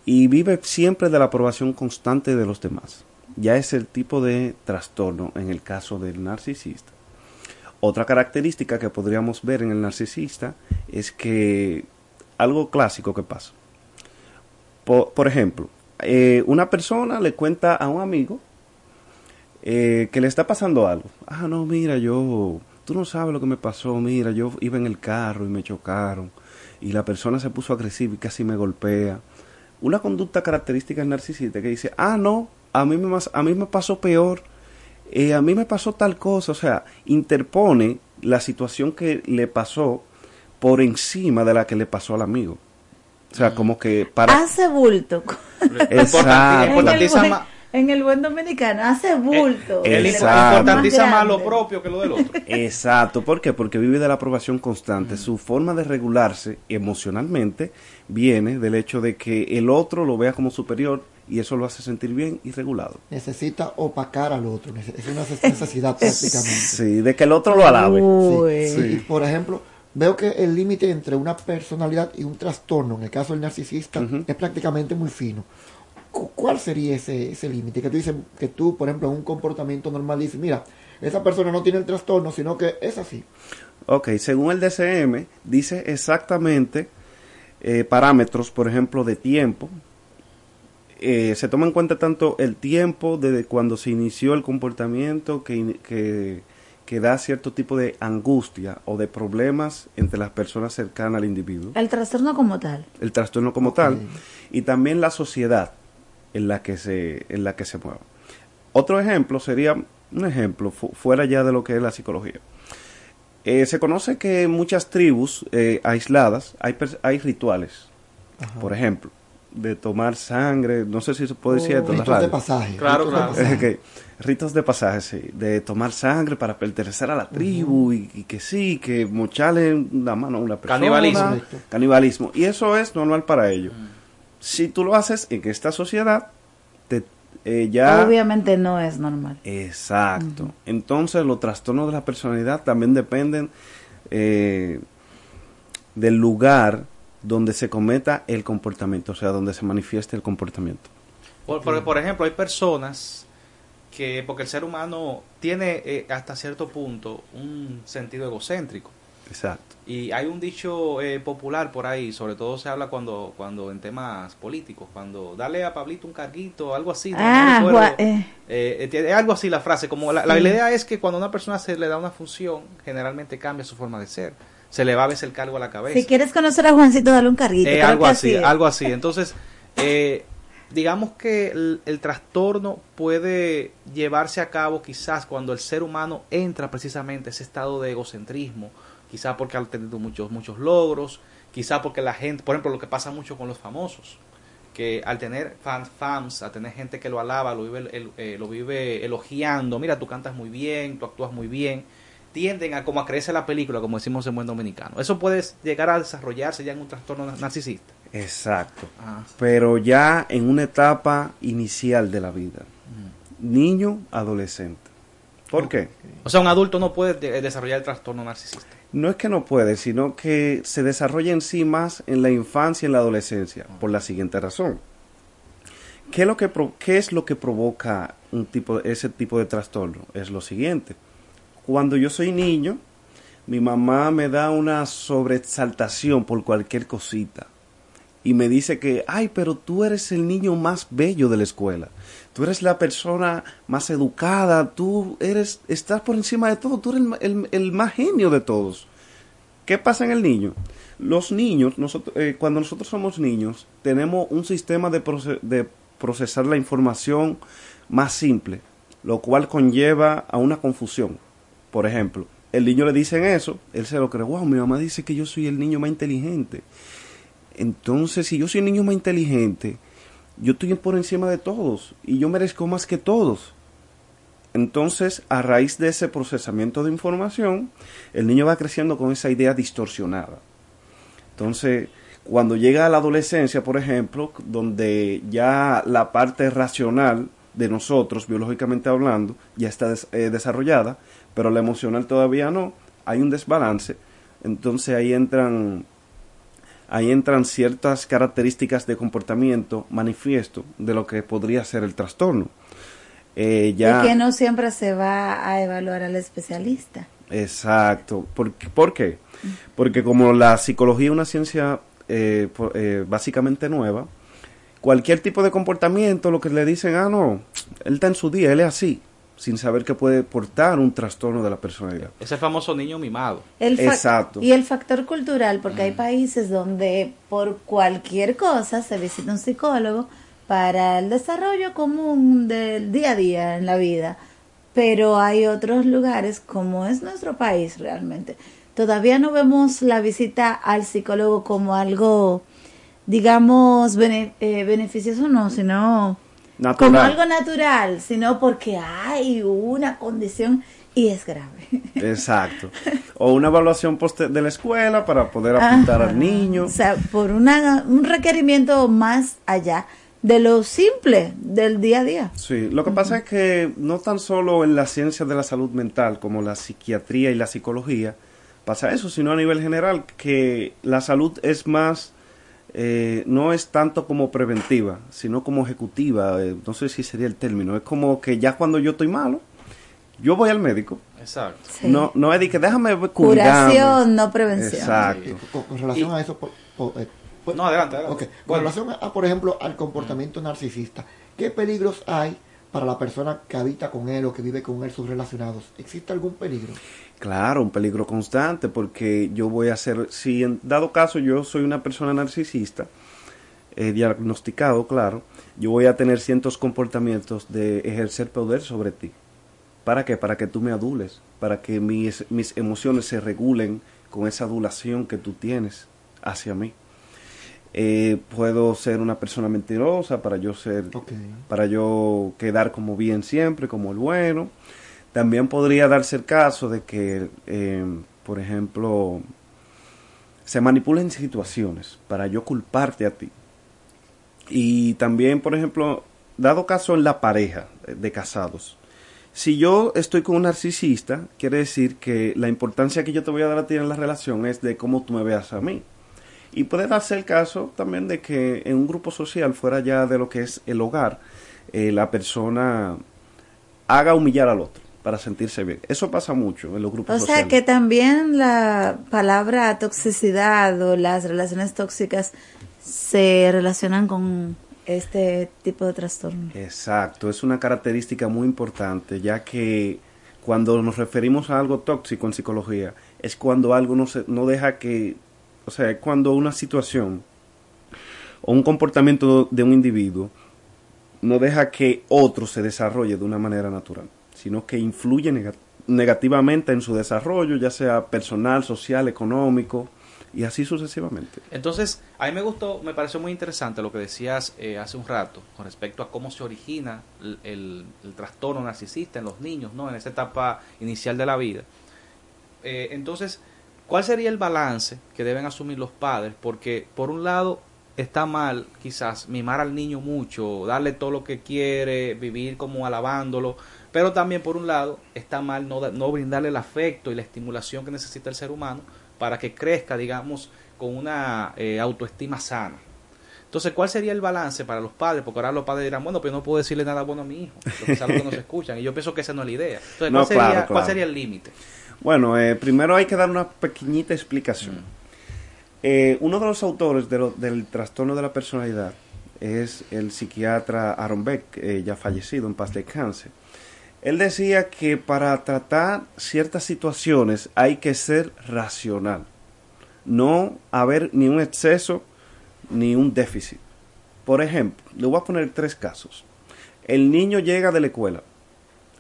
y vive siempre de la aprobación constante de los demás. Ya es el tipo de trastorno en el caso del narcisista. Otra característica que podríamos ver en el narcisista es que algo clásico que pasa. Por, ejemplo, eh, una persona le cuenta a un amigo eh, que le está pasando algo. Ah, no, mira, yo tú no sabes lo que me pasó, mira, yo iba en el carro y me chocaron y la persona se puso agresiva y casi me golpea. Una conducta característica del narcisista que dice, ah, no, a mí me, a mí me pasó peor, eh, a mí me pasó tal cosa, o sea, interpone la situación que le pasó por encima de la que le pasó al amigo. O sea, como que para... Hace bulto. Exacto en el buen dominicano, hace bulto. Eh, importantiza más lo propio que lo del otro. Exacto, ¿por qué? Porque vive de la aprobación constante. Su forma de regularse emocionalmente viene del hecho de que el otro lo vea como superior y eso lo hace sentir bien y regulado. Necesita opacar al otro, es una necesidad prácticamente. Sí, de que el otro lo alabe. Sí, por ejemplo, veo que el límite entre una personalidad y un trastorno, en el caso del narcisista, es prácticamente muy fino. ¿Cuál sería ese, ese límite? Que tú dices que tú, por ejemplo, en un comportamiento normal dices, mira, esa persona no tiene el trastorno, sino que es así. Ok, según el DCM, dice exactamente eh, parámetros, por ejemplo, de tiempo. Eh, se toma en cuenta tanto el tiempo desde cuando se inició el comportamiento que, que, que, da cierto tipo de angustia o de problemas entre las personas cercanas al individuo. El trastorno como tal. El trastorno como tal. Y también la sociedad en la que se, en la que se mueva. Otro ejemplo sería un ejemplo fuera ya de lo que es la psicología. Eh, se conoce que en muchas tribus eh, aisladas hay, hay rituales, por ejemplo, de tomar sangre, no sé si se puede decir esto. Ritos de pasaje. Claro, claro. Ritos de pasaje, sí. De tomar sangre para pertenecer a la tribu y, que sí, que mocharle la mano a una persona. Canibalismo. Canibalismo. Y eso es normal para ellos. Si tú lo haces en esta sociedad, te, eh, ya... Obviamente no es normal. Exacto. Entonces los trastornos de la personalidad también dependen eh, del lugar donde se cometa el comportamiento, o sea, donde se manifieste el comportamiento. Por, por, ejemplo, hay personas que, porque el ser humano tiene eh, hasta cierto punto un sentido egocéntrico. Exacto. Y hay un dicho eh, popular por ahí, sobre todo se habla cuando cuando en temas políticos, cuando dale a Pablito un carguito, algo así. Ah, eh. Eh, algo así la frase, como la, idea es que cuando a una persona se le da una función, generalmente cambia su forma de ser. Se le va a veces el cargo a la cabeza. Si quieres conocer a Juancito, dale un carguito. algo así, algo así. Entonces, digamos que el, trastorno puede llevarse a cabo quizás cuando el ser humano entra precisamente a ese estado de egocentrismo quizá porque ha tenido muchos, muchos logros, quizá porque la gente, por ejemplo, lo que pasa mucho con los famosos, que al tener fans, fans, a tener gente que lo alaba, lo vive, eh, lo vive elogiando, mira, tú cantas muy bien, tú actúas muy bien, tienden a como a creerse la película, como decimos en buen dominicano. Eso puede llegar a desarrollarse ya en un trastorno narcisista. Exacto. Ah. Pero ya en una etapa inicial de la vida. Niño, adolescente. ¿Por qué? O sea, un adulto no puede desarrollar el trastorno narcisista no es que no puede, sino que se desarrolla en sí más en la infancia y en la adolescencia, por la siguiente razón. ¿Qué es lo que, qué es lo que provoca un tipo, ese tipo de trastorno? Es lo siguiente. Cuando yo soy niño, mi mamá me da una sobreexaltación por cualquier cosita y me dice que, ay, pero tú eres el niño más bello de la escuela tú eres la persona más educada, tú eres, estás por encima de todo, tú eres el, más genio de todos. ¿Qué pasa en el niño? Los niños, nosotros, eh, cuando nosotros somos niños, tenemos un sistema de, de procesar la información más simple, lo cual conlleva a una confusión. Por ejemplo, el niño le dicen eso, él se lo cree, wow, mi mamá dice que yo soy el niño más inteligente. Entonces, si yo soy niño más inteligente, yo estoy por encima de todos y yo merezco más que todos. Entonces, a raíz de ese procesamiento de información, el niño va creciendo con esa idea distorsionada. Entonces, cuando llega a la adolescencia, por ejemplo, donde ya la parte racional de nosotros, biológicamente hablando, ya está eh, desarrollada, pero la emocional todavía no, hay un desbalance, entonces ahí entran ahí entran ciertas características de comportamiento manifiesto de lo que podría ser el trastorno. Eh, ya... Y que no siempre se va a evaluar al especialista. Exacto. ¿Por, ¿por qué? Porque como la psicología es una ciencia eh, eh, básicamente nueva, cualquier tipo de comportamiento, lo que le dicen, ah, no, él está en su día, él es así. Sin saber que puede portar un trastorno de la personalidad. Ese famoso niño mimado. Exacto. Y el factor cultural, porque hay países donde por cualquier cosa se visita un psicólogo para el desarrollo común del día a día en la vida. Pero hay otros lugares, como es nuestro país realmente, todavía no vemos la visita al psicólogo como algo, digamos, bene, eh, beneficioso, no, sino como algo natural, sino porque hay una condición y es grave. Exacto. O una evaluación de la escuela para poder apuntar al niño. O sea, por una, un requerimiento más allá de lo simple del día a día. Sí, lo que pasa es que no tan solo en la ciencia de la salud mental como la psiquiatría y la psicología pasa eso, sino a nivel general que la salud es más eh, no es tanto como preventiva, sino como ejecutiva, eh, no sé si sería el término, es como que ya cuando yo estoy malo, yo voy al médico. Exacto. No, no es de que déjame Curación, no prevención. Exacto. Con, relación a eso, eh, pues, no, adelante, adelante. Con relación a, por ejemplo, al comportamiento narcisista, ¿qué peligros hay para la persona que habita con él o que vive con él subrelacionados? ¿Existe algún peligro? Claro, un peligro constante porque yo voy a ser, si en dado caso yo soy una persona narcisista, eh, diagnosticado, claro, yo voy a tener ciertos comportamientos de ejercer poder sobre ti. ¿Para qué? Para que tú me adules, para que mis, mis emociones se regulen con esa adulación que tú tienes hacia mí. Eh, puedo ser una persona mentirosa para yo ser, para yo quedar como bien siempre, como el bueno también podría darse el caso de que, eh, por ejemplo, se manipulen situaciones para yo culparte a ti. Y también, por ejemplo, dado caso en la pareja de casados, si yo estoy con un narcisista, quiere decir que la importancia que yo te voy a dar a ti en la relación es de cómo tú me veas a mí. Y puede darse el caso también de que en un grupo social, fuera ya de lo que es el hogar, eh, la persona haga humillar al otro para sentirse bien. Eso pasa mucho en los grupos sociales. O sea que también la palabra toxicidad o las relaciones tóxicas se relacionan con este tipo de trastorno. Exacto, es una característica muy importante, ya que cuando nos referimos a algo tóxico en psicología, es cuando algo no, se, no deja que, o sea, es cuando una situación o un comportamiento de un individuo no deja que otro se desarrolle de una manera natural sino que influye negativamente en su desarrollo, ya sea personal, social, económico y así sucesivamente. Entonces, a mí me gustó, me pareció muy interesante lo que decías eh, hace un rato con respecto a cómo se origina el, trastorno narcisista en los niños, ¿no? En esa etapa inicial de la vida. Eh, entonces, ¿cuál sería el balance que deben asumir los padres? Porque, por un lado, está mal quizás mimar al niño mucho, darle todo lo que quiere, vivir como alabándolo, pero también, por un lado, está mal no, no brindarle el afecto y la estimulación que necesita el ser humano para que crezca, digamos, con una eh, autoestima sana. Entonces, ¿cuál sería el balance para los padres? Porque ahora los padres dirán, bueno, pero no puedo decirle nada bueno a mi hijo, porque es algo que no se escuchan. Y yo pienso que esa no es la idea. Entonces, ¿cuál, sería, el límite? Bueno, eh, primero hay que dar una pequeñita explicación. Mm. Eh, uno de los autores del trastorno de la personalidad es el psiquiatra Aaron Beck, ya fallecido en paz de cáncer. Él decía que para tratar ciertas situaciones hay que ser racional, no haber ni un exceso ni un déficit. Por ejemplo, le voy a poner tres casos. El niño llega de la escuela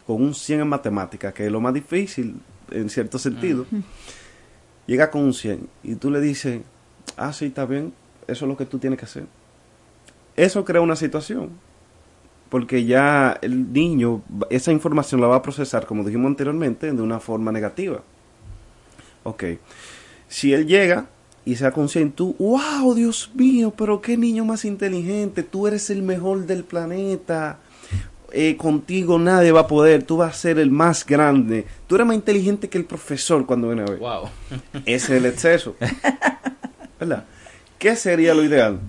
con un 100 en matemática, que es lo más difícil en cierto sentido. Llega con un 100 y tú le dices, ah, sí, está bien, eso es lo que tú tienes que hacer. Eso crea una situación porque ya el niño esa información la va a procesar, como dijimos anteriormente, de una forma negativa. Ok, si él llega y sea consciente, tú, wow, Dios mío, pero qué niño más inteligente, tú eres el mejor del planeta, eh, contigo nadie va a poder, tú vas a ser el más grande, tú eres más inteligente que el profesor cuando viene a ver. Wow. Ese es el exceso. ¿Verdad? ¿Qué sería lo ideal?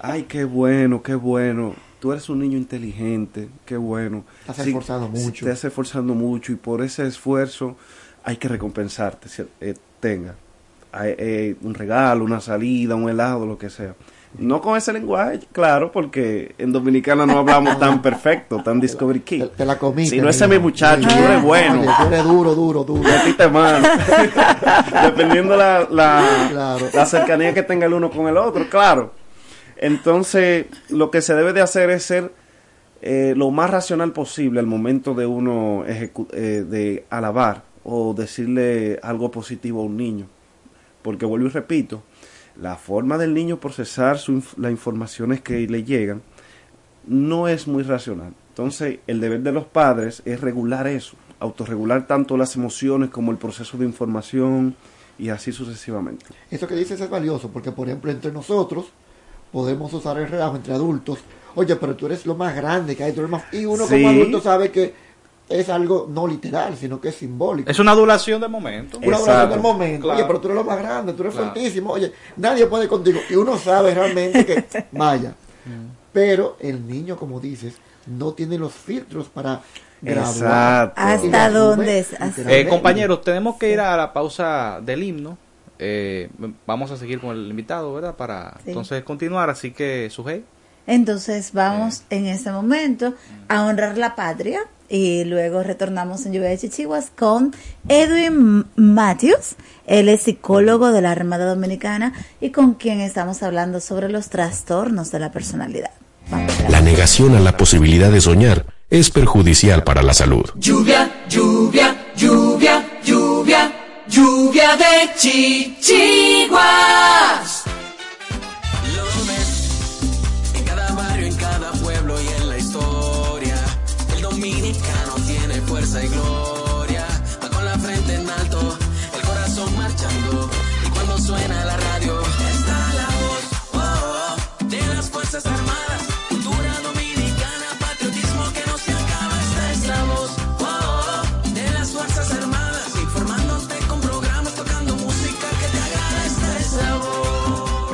Ay, qué bueno, qué bueno tú eres un niño inteligente, qué bueno. Te has esforzado mucho. Te has esforzado mucho y por ese esfuerzo hay que recompensarte. Eh, tenga eh, un regalo, una salida, un helado, lo que sea. No con ese lenguaje, claro, porque en Dominicana no hablamos tan perfecto, tan Discovery Key. Te, la comiste. Si no, ese es mi muchacho, tú eres bueno. Eres duro, duro, duro. Y a ti te. Dependiendo la, la, la cercanía que tenga el uno con el otro, claro. Entonces, lo que se debe de hacer es ser eh, lo más racional posible al momento de uno eh, de alabar o decirle algo positivo a un niño. Porque vuelvo y repito, la forma del niño procesar las informaciones que le llegan no es muy racional. Entonces, el deber de los padres es regular eso, autorregular tanto las emociones como el proceso de información y así sucesivamente. Eso que dices es valioso, porque por ejemplo entre nosotros podemos usar el relajo entre adultos. Oye, pero tú eres lo más grande que hay, tú más... Y uno como adulto sabe que es algo no literal, sino que es simbólico. Es una adulación de momento. Una adulación del momento. Oye, pero tú eres lo más grande, tú eres fuertísimo. Oye, nadie puede contigo. Y uno sabe realmente que, vaya. Pero el niño, como dices, no tiene los filtros para graduar. ¿Hasta dónde? Eh, compañeros, tenemos que ir a la pausa del himno. Eh, vamos a seguir con el invitado, ¿verdad? Para entonces continuar. Así que, Sujei. Entonces vamos en este momento a honrar la patria y luego retornamos en Lluvia de Chichiguas con Edwin Matthews. Él es psicólogo de la Armada Dominicana y con quien estamos hablando sobre los trastornos de la personalidad. La negación a la posibilidad de soñar es perjudicial para la salud. Lluvia, lluvia, lluvia, lluvia, lluvia de chichiguas.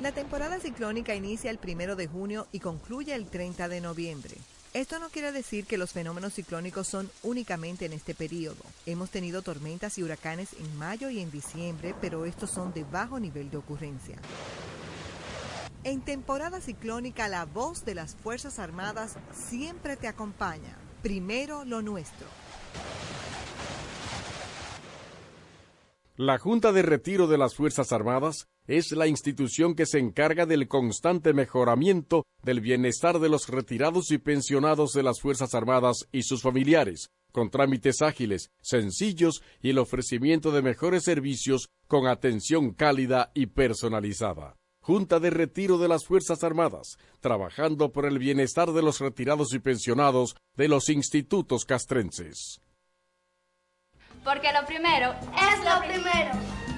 La temporada ciclónica inicia el primero de junio y concluye el 30 de noviembre. Esto no quiere decir que los fenómenos ciclónicos son únicamente en este periodo. Hemos tenido tormentas y huracanes en mayo y en diciembre, pero estos son de bajo nivel de ocurrencia. En temporada ciclónica, la voz de las Fuerzas Armadas siempre te acompaña. Primero lo nuestro. La Junta de Retiro de las Fuerzas Armadas es la institución que se encarga del constante mejoramiento del bienestar de los retirados y pensionados de las Fuerzas Armadas y sus familiares, con trámites ágiles, sencillos y el ofrecimiento de mejores servicios con atención cálida y personalizada. Junta de Retiro de las Fuerzas Armadas, trabajando por el bienestar de los retirados y pensionados de los institutos castrenses. Porque lo primero es lo primero.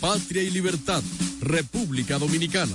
patria y libertad, República Dominicana.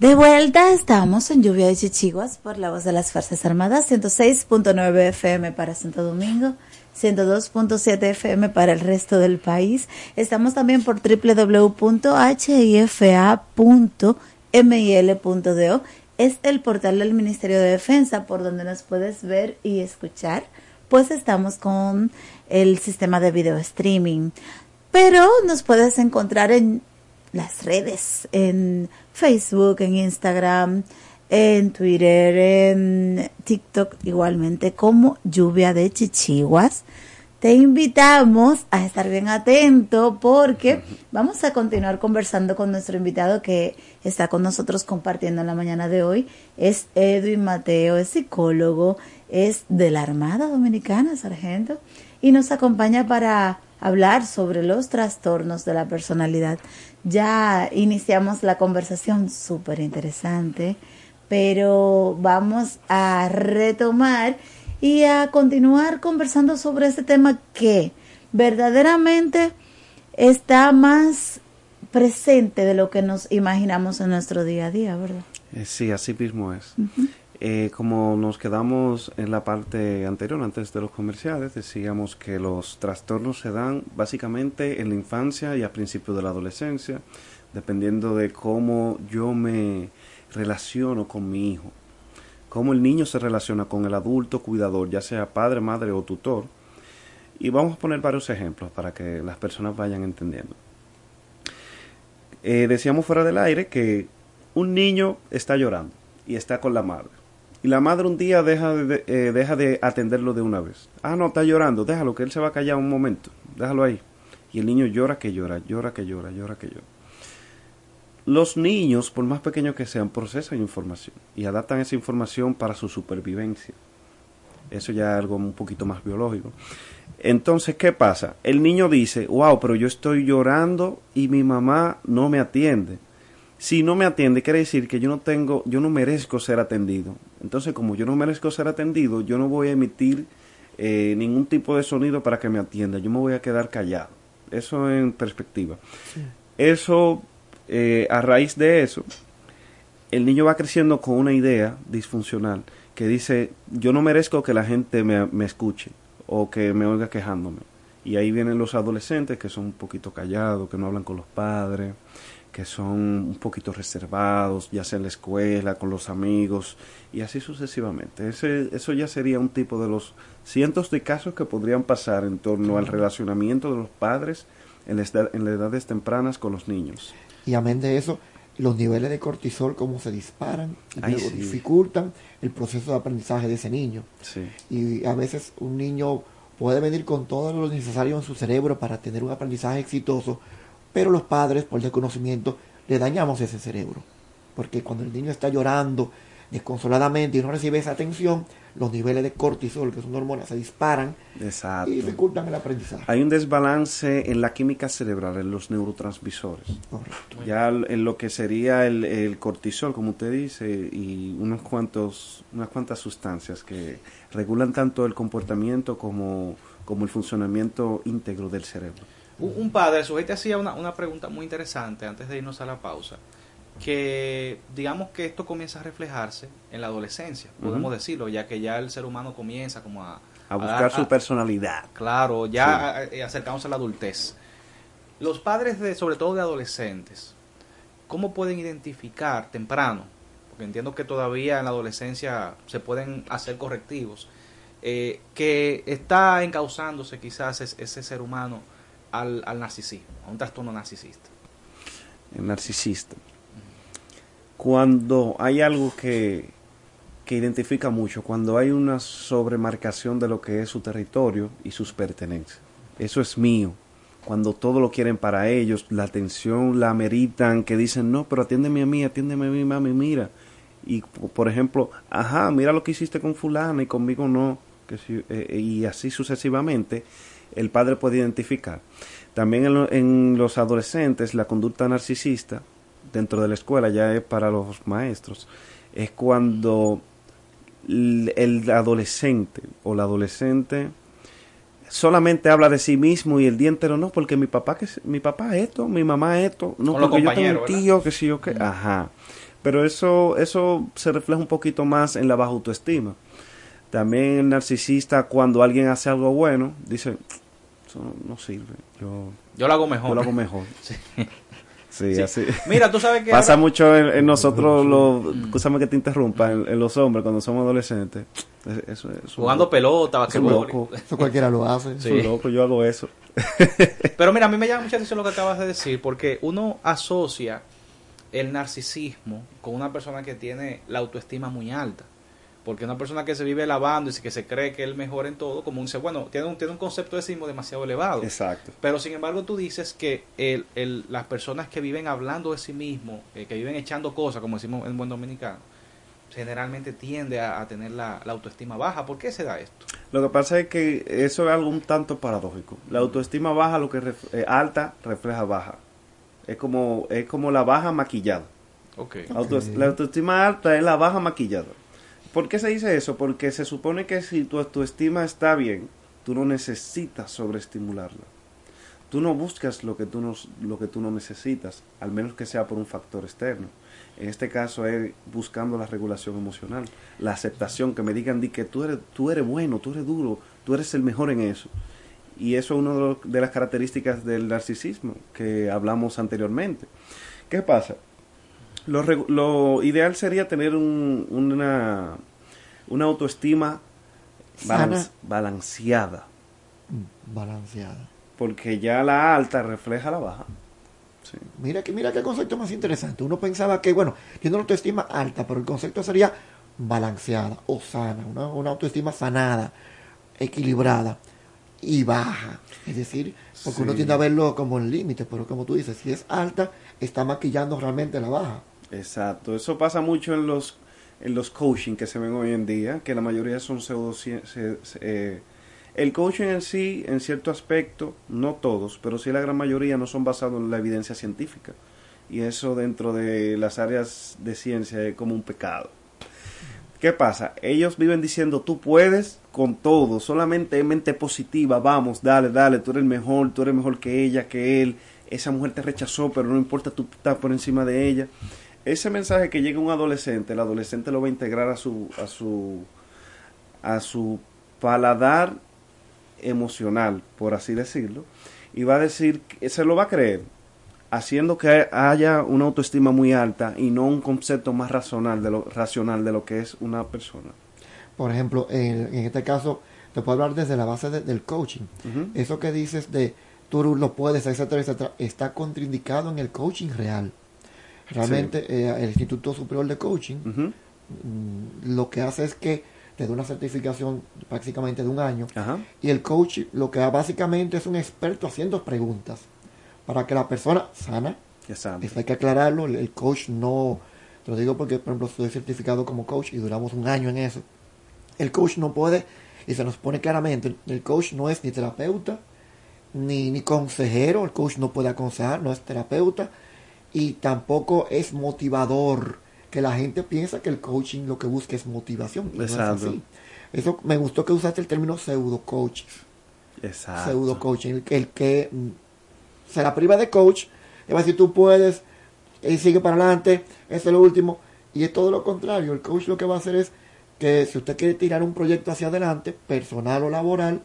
De vuelta estamos en Lluvia de Chichiguas por la voz de las Fuerzas Armadas, 106.9 FM para Santo Domingo, 102.7 FM para el resto del país. Estamos también por www.hifa.mil.do. Es el portal del Ministerio de Defensa por donde nos puedes ver y escuchar. Pues estamos con el sistema de video streaming. Pero nos puedes encontrar en las redes, en Facebook, en Instagram, en Twitter, en TikTok, igualmente como Lluvia de Chichiguas. Te invitamos a estar bien atento porque vamos a continuar conversando con nuestro invitado que está con nosotros compartiendo en la mañana de hoy. Es Edwin Mateo, es psicólogo, es de la Armada Dominicana, sargento, y nos acompaña para hablar sobre los trastornos de la personalidad. Ya iniciamos la conversación súper interesante, pero vamos a retomar y a continuar conversando sobre este tema que verdaderamente está más presente de lo que nos imaginamos en nuestro día a día, ¿verdad? Eh, sí, así mismo es. Eh, como nos quedamos en la parte anterior, antes de los comerciales, decíamos que los trastornos se dan básicamente en la infancia y a principios de la adolescencia, dependiendo de cómo yo me relaciono con mi hijo, cómo el niño se relaciona con el adulto cuidador, ya sea padre, madre o tutor. Y vamos a poner varios ejemplos para que las personas vayan entendiendo. Eh, decíamos fuera del aire que un niño está llorando y está con la madre y la madre un día deja de, eh, deja de atenderlo de una vez. Ah, no, está llorando, déjalo, que él se va a callar un momento, déjalo ahí. Y el niño llora que llora, llora que llora, llora que llora. Los niños, por más pequeños que sean, procesan información y adaptan esa información para su supervivencia. Eso ya es algo un poquito más biológico. Entonces, ¿qué pasa? El niño dice, wow, pero yo estoy llorando y mi mamá no me atiende si no me atiende, quiere decir que yo no tengo, yo no merezco ser atendido. Entonces, como yo no merezco ser atendido, yo no voy a emitir eh, ningún tipo de sonido para que me atienda. Yo me voy a quedar callado. Eso en perspectiva. Eso, eh, a raíz de eso, el niño va creciendo con una idea disfuncional que dice, yo no merezco que la gente me, me escuche o que me oiga quejándome. Y ahí vienen los adolescentes que son un poquito callados, que no hablan con los padres, que son un poquito reservados, ya sea en la escuela, con los amigos, y así sucesivamente. Ese, eso ya sería un tipo de los cientos de casos que podrían pasar en torno al relacionamiento de los padres en, las edades tempranas con los niños. Y amén de eso, los niveles de cortisol, cómo se disparan, y dificultan el proceso de aprendizaje de ese niño. Y a veces un niño puede venir con todo lo necesario en su cerebro para tener un aprendizaje exitoso, pero los padres, por desconocimiento, le dañamos ese cerebro. Porque cuando el niño está llorando desconsoladamente y no recibe esa atención, los niveles de cortisol, que son hormonas, se disparan y dificultan el aprendizaje. Hay un desbalance en la química cerebral, en los neurotransmisores. Correcto. Ya en lo que sería el, cortisol, como usted dice, y unos cuantos, unas cuantas sustancias que regulan tanto el comportamiento como, como el funcionamiento íntegro del cerebro. Un, padre, el sujeto hacía una, una pregunta muy interesante antes de irnos a la pausa, que digamos que esto comienza a reflejarse en la adolescencia, podemos decirlo, ya que ya el ser humano comienza como a... A buscar su personalidad. Claro, ya eh, acercamos a la adultez. Los padres, de, sobre todo de adolescentes, ¿cómo pueden identificar temprano? Porque entiendo que todavía en la adolescencia se pueden hacer correctivos. eh, que está encauzándose quizás es- ese ser humano al, al narcisismo, a un trastorno narcisista. el narcisista. Cuando hay algo que, que identifica mucho, cuando hay una sobremarcación de lo que es su territorio y sus pertenencias. Eso es mío. Cuando todo lo quieren para ellos, la atención la ameritan, que dicen, no, pero atiéndeme a mí, atiéndeme a mí, mami, mira. Y, por ejemplo, ajá, mira lo que hiciste con fulana y conmigo no. Que si- eh, y así sucesivamente, el padre puede identificar. También en, lo- en los adolescentes, la conducta narcisista dentro de la escuela ya es para los maestros. Es cuando el adolescente o la adolescente solamente habla de sí mismo y el día entero no, porque mi papá que mi papá esto, mi mamá esto, no Con porque yo tengo un tío que sí yo que, ajá. Pero eso eso se refleja un poquito más en la baja autoestima. También el narcisista cuando alguien hace algo bueno, dice, eso no, no sirve. Yo Yo lo hago mejor. Yo lo hago mejor. Sí. Sí, Sí. así. Mira, tú sabes que Pasa ahora- mucho en, en nosotros, los, escúchame que te interrumpa, en, en los hombres cuando somos adolescentes. Eso, Jugando loco. pelota, basquetbol. Eso cualquiera lo hace. Loco, yo hago eso. Pero mira, a mí me llama mucha atención lo que acabas de decir, porque uno asocia el narcisismo con una persona que tiene la autoestima muy alta. Porque una persona que se vive lavando y que se cree que es el mejor en todo, como un dice, bueno, tiene un, tiene un concepto de sí mismo demasiado elevado. Exacto. Pero sin embargo tú dices que el, el- las personas que viven hablando de sí mismo, eh, que viven echando cosas, como decimos en buen dominicano, generalmente tiende a, a tener la, la autoestima baja. ¿Por qué se da esto? Lo que pasa es que eso es algo un tanto paradójico. La autoestima baja, lo que ref- eh, alta, refleja baja. Es como, es como la baja maquillada. Ok. Auto- Ok. La autoestima alta es la baja maquillada. ¿Por qué se dice eso? Porque se supone que si tu autoestima está bien, tú no necesitas sobreestimularla. Tú no buscas lo que tú no, lo que tú no necesitas, al menos que sea por un factor externo. En este caso es buscando la regulación emocional, la aceptación, que me digan di que tú eres, tú eres bueno, tú eres duro, tú eres el mejor en eso. Y eso es una de, las características del narcisismo que hablamos anteriormente. ¿Qué pasa? Lo, lo ideal sería tener un- una, una autoestima balan- Sana. balanceada, Balanceada. porque ya la alta refleja la baja. Mira que mira qué concepto más interesante. Uno pensaba que, bueno, tiene una autoestima alta, pero el concepto sería balanceada o sana, una, una autoestima sanada, equilibrada y baja. Es decir, porque uno tiende a verlo como el límite, pero como tú dices, si es alta, está maquillando realmente la baja. Exacto, eso pasa mucho en los en los coaching que se ven hoy en día, que la mayoría son se- eh, el coaching en sí, en cierto aspecto, no todos, pero sí la gran mayoría no son basados en la evidencia científica. Y eso dentro de las áreas de ciencia es como un pecado. ¿Qué pasa? Ellos viven diciendo, tú puedes con todo, solamente mente positiva, vamos, dale, dale, tú eres el mejor, tú eres mejor que ella, que él, esa mujer te rechazó, pero no importa, tú estás por encima de ella. Ese mensaje que llega a un adolescente, el adolescente lo va a integrar a su, a su, a su paladar emocional, por así decirlo, y va a decir, que se lo va a creer, haciendo que haya una autoestima muy alta y no un concepto más racional de lo, racional de lo que es una persona. Por ejemplo, en, en este caso, te puedo hablar desde la base de- del coaching. Eso que dices de tú lo puedes, etcétera, etcétera, está contraindicado en el coaching real. Realmente, eh, el Instituto Superior de Coaching mm, lo que hace es que te da una certificación prácticamente de un año. Y el coach lo que da básicamente es un experto haciendo preguntas para que la persona sana, eso hay que aclararlo, el, el coach no, te lo digo porque por ejemplo estoy certificado como coach y duramos un año en eso. El coach no puede, y se nos pone claramente, el coach no es ni terapeuta, ni, ni consejero, el coach no puede aconsejar, no es terapeuta, y tampoco es motivador, que la gente piensa que el coaching lo que busca es motivación. y no es Exacto. así. Eso me gustó que usaste el término pseudo coach. Exacto. Pseudo coaching, el, que- el que mm, se la priva de coach, le va a decir tú puedes, y sigue para adelante, eso es lo último. Y es todo lo contrario, el coach lo que va a hacer es que si usted quiere tirar un proyecto hacia adelante, personal o laboral,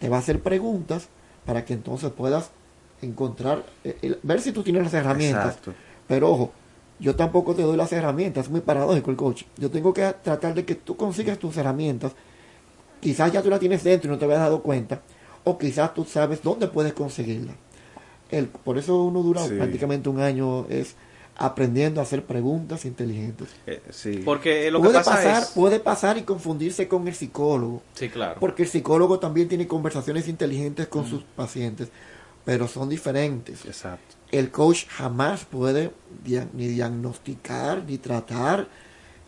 te va a hacer preguntas para que entonces puedas encontrar, eh, el- ver si tú tienes las herramientas. Exacto. Pero ojo, yo tampoco te doy las herramientas, es muy paradójico el coach. Yo tengo que tratar de que tú consigas tus herramientas. Quizás ya tú las tienes dentro y no te habías dado cuenta, o quizás tú sabes dónde puedes conseguirla. El, por eso uno dura Sí. prácticamente un año es aprendiendo a hacer preguntas inteligentes. Eh, sí. Porque lo que puede pasa pasar, es... puede pasar y confundirse con el psicólogo. Sí, claro. Porque el psicólogo también tiene conversaciones inteligentes con sus pacientes, pero son diferentes. Exacto. El coach jamás puede dia- ni diagnosticar ni tratar.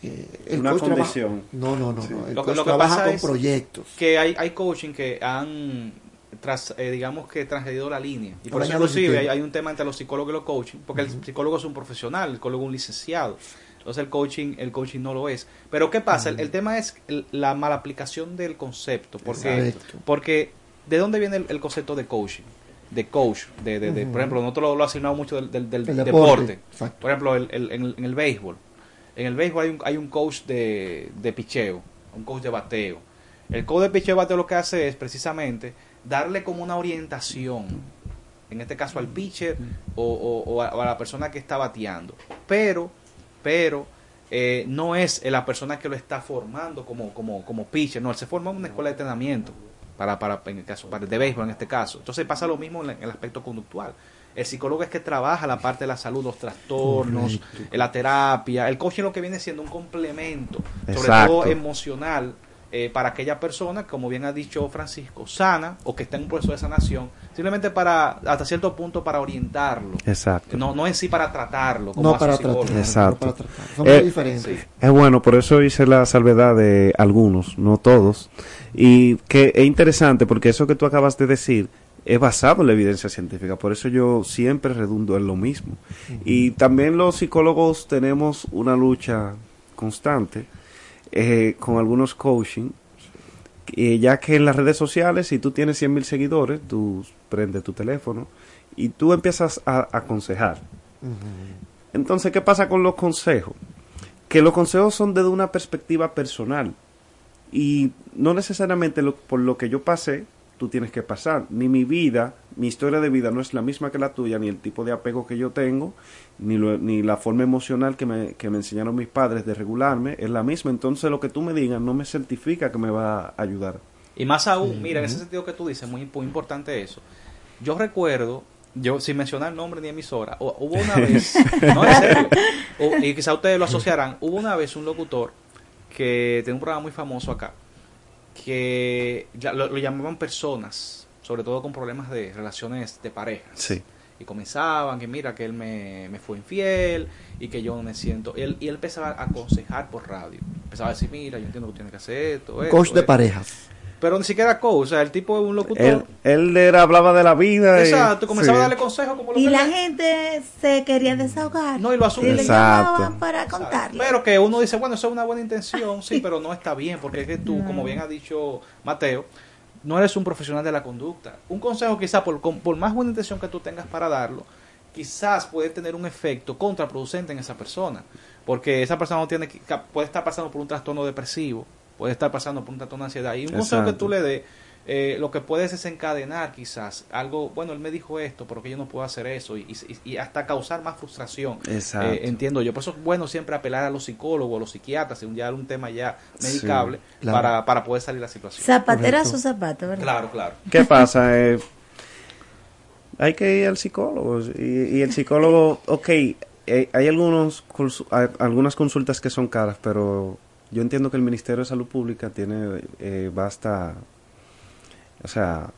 eh, el Una coach trabaja- condición. no, no, no. Sí. no. El Lo que, coach lo que trabaja pasa con es proyectos. que hay, hay coaching que han tras, eh, digamos que transgredido la línea y por Han eso inclusive hay, hay un tema entre los psicólogos y los coaching porque el psicólogo es un profesional el psicólogo es un licenciado entonces el coaching el coaching no lo es pero qué pasa el, el tema es el- la mala aplicación del concepto porque Exacto. porque de dónde viene el, el concepto de coaching de coach de, de- de- por ejemplo nosotros lo, lo asignamos mucho del, del- del El deporte, por ejemplo el- el- en, el, en el béisbol en el béisbol hay un, hay un coach de, de picheo, un coach de bateo. El coach de picheo y bateo lo que hace es precisamente darle como una orientación, en este caso al pitcher o, o- o a, o a la persona que está bateando. Pero, pero, eh, no es la persona que lo está formando como, como, como pitcher, no, él se forma en una escuela de entrenamiento. Para, para, en el caso, para de béisbol en este caso. Entonces pasa lo mismo en, el aspecto conductual. El psicólogo es que trabaja la parte de la salud, los trastornos, Correcto. la terapia. El coaching lo que viene siendo un complemento, sobre Exacto. todo emocional, eh, para aquella persona, como bien ha dicho Francisco, sana o que está en un proceso de sanación, simplemente para, hasta cierto punto, para orientarlo. Exacto. No, no en sí para tratarlo. Como No para tratar. Exacto. para tratar. Son Eh, muy diferentes. sí. Es bueno, por eso hice la salvedad de algunos, no todos. Y que es interesante porque eso que tú acabas de decir es basado en la evidencia científica. Por eso yo siempre redundo en lo mismo. Y también los psicólogos tenemos una lucha constante eh, con algunos coaching. eh, ya que en las redes sociales, si tú tienes 100 mil seguidores, tú prendes tu teléfono y tú empiezas a aconsejar. Entonces, ¿qué pasa con los consejos? Que los consejos son desde una perspectiva personal y no necesariamente lo- por lo que yo pasé, tú tienes que pasar. Ni mi vida, mi historia de vida no es la misma que la tuya, ni el tipo de apego que yo tengo, ni, lo- ni la forma emocional que me, que me enseñaron mis padres de regularme es la misma. Entonces, lo que tú me digas no me certifica que me va a ayudar. Y más aún, mira, en ese sentido que tú dices, muy, muy importante eso. Yo recuerdo, yo sin mencionar nombre ni emisora, o- hubo una vez, no en serio, o- y quizá ustedes lo asociarán, hubo una vez un locutor que tiene un programa muy famoso acá, que lo, lo llamaban personas, sobre todo con problemas de relaciones de pareja. Sí. Y comenzaban que mira que él me, me fue infiel y que yo no me siento. Él, y él empezaba a aconsejar por radio. Empezaba a decir, mira, yo entiendo que tú tienes que hacer esto. esto, Coach de esto". parejas. Pero ni siquiera coach, o sea, el tipo es un locutor. Él, él era, hablaba de la vida. y- Exacto, comenzaba sí. a darle consejos como lo Y que la gente se quería desahogar. No, y lo Y asume. le llamaban para contarle. Pero que uno dice, bueno, eso es una buena intención, sí, pero no está bien, porque es que tú, como bien ha dicho Mateo, no eres un profesional de la conducta. Un consejo quizás, por, con- por más buena intención que tú tengas para darlo, quizás puede tener un efecto contraproducente en esa persona, porque esa persona no tiene puede estar pasando por un trastorno depresivo, puede estar pasando por un trastorno de ansiedad, y un consejo que Exacto. tú le des, eh, lo que puedes es encadenar quizás algo, bueno, él me dijo esto, pero que yo no puedo hacer eso, y, y- y hasta causar más frustración. Exacto. Eh, entiendo yo. Por eso es bueno siempre apelar a los psicólogos, a los psiquiatras, un ya un tema ya medicable, Sí, claro. para, para poder salir de la situación. Zapatera Correcto. su zapato, ¿verdad? Claro, claro. ¿Qué pasa? Eh, hay que ir al psicólogo. Y, y el psicólogo, ok, eh, hay algunos hay algunas consultas que son caras, pero yo entiendo que el Ministerio de Salud Pública tiene eh, basta, o sea,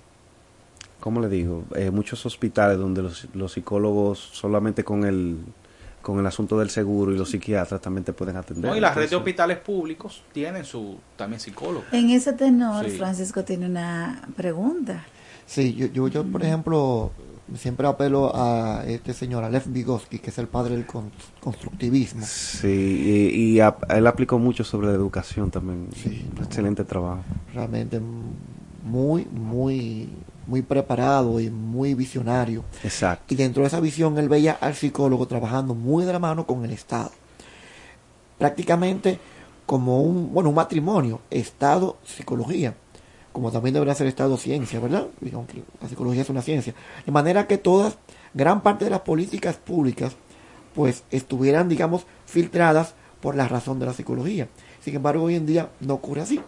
¿cómo le digo? Eh, muchos hospitales donde los, los psicólogos solamente con el con el asunto del seguro y los psiquiatras también te pueden atender. No, y las redes de hospitales públicos tienen su también psicólogo. En ese tenor, Sí. Francisco tiene una pregunta. Sí, yo, yo, yo, por ejemplo, siempre apelo a este señor, a Lev Vygotsky, que es el padre del con- constructivismo. Sí, y, él aplicó mucho sobre la educación también. Sí, Excelente trabajo. Realmente muy, muy muy preparado y muy visionario. Exacto. Y dentro de esa visión él veía al psicólogo trabajando muy de la mano con el Estado. Prácticamente como un, bueno, un matrimonio, Estado, psicología, como también debería ser Estado, ciencia, ¿verdad? Aunque la psicología es una ciencia. De manera que todas, gran parte de las políticas públicas, pues estuvieran, digamos, filtradas por la razón de la psicología. Sin embargo, hoy en día no ocurre así.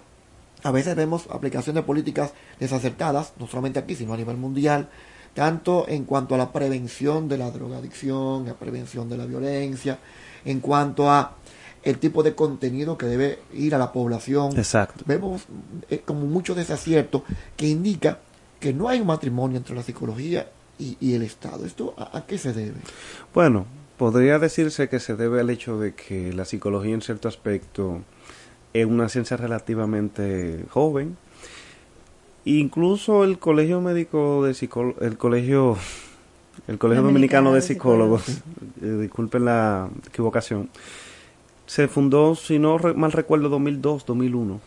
A veces vemos aplicaciones de políticas desacertadas, no solamente aquí, sino a nivel mundial, tanto en cuanto a la prevención de la drogadicción, la prevención de la violencia, en cuanto a el tipo de contenido que debe ir a la población. Exacto. Vemos eh, como mucho desacierto que indica que no hay un matrimonio entre la psicología y, y el Estado. ¿Esto a, a, qué se debe? Bueno, podría decirse que se debe al hecho de que la psicología en cierto aspecto es una ciencia relativamente joven. Incluso el Colegio Médico de Psicólogos, el Colegio, el Colegio Dominicano, Dominicano de Psicólogos, eh, disculpen la equivocación, se fundó, si no re, mal recuerdo, 2002, 2001.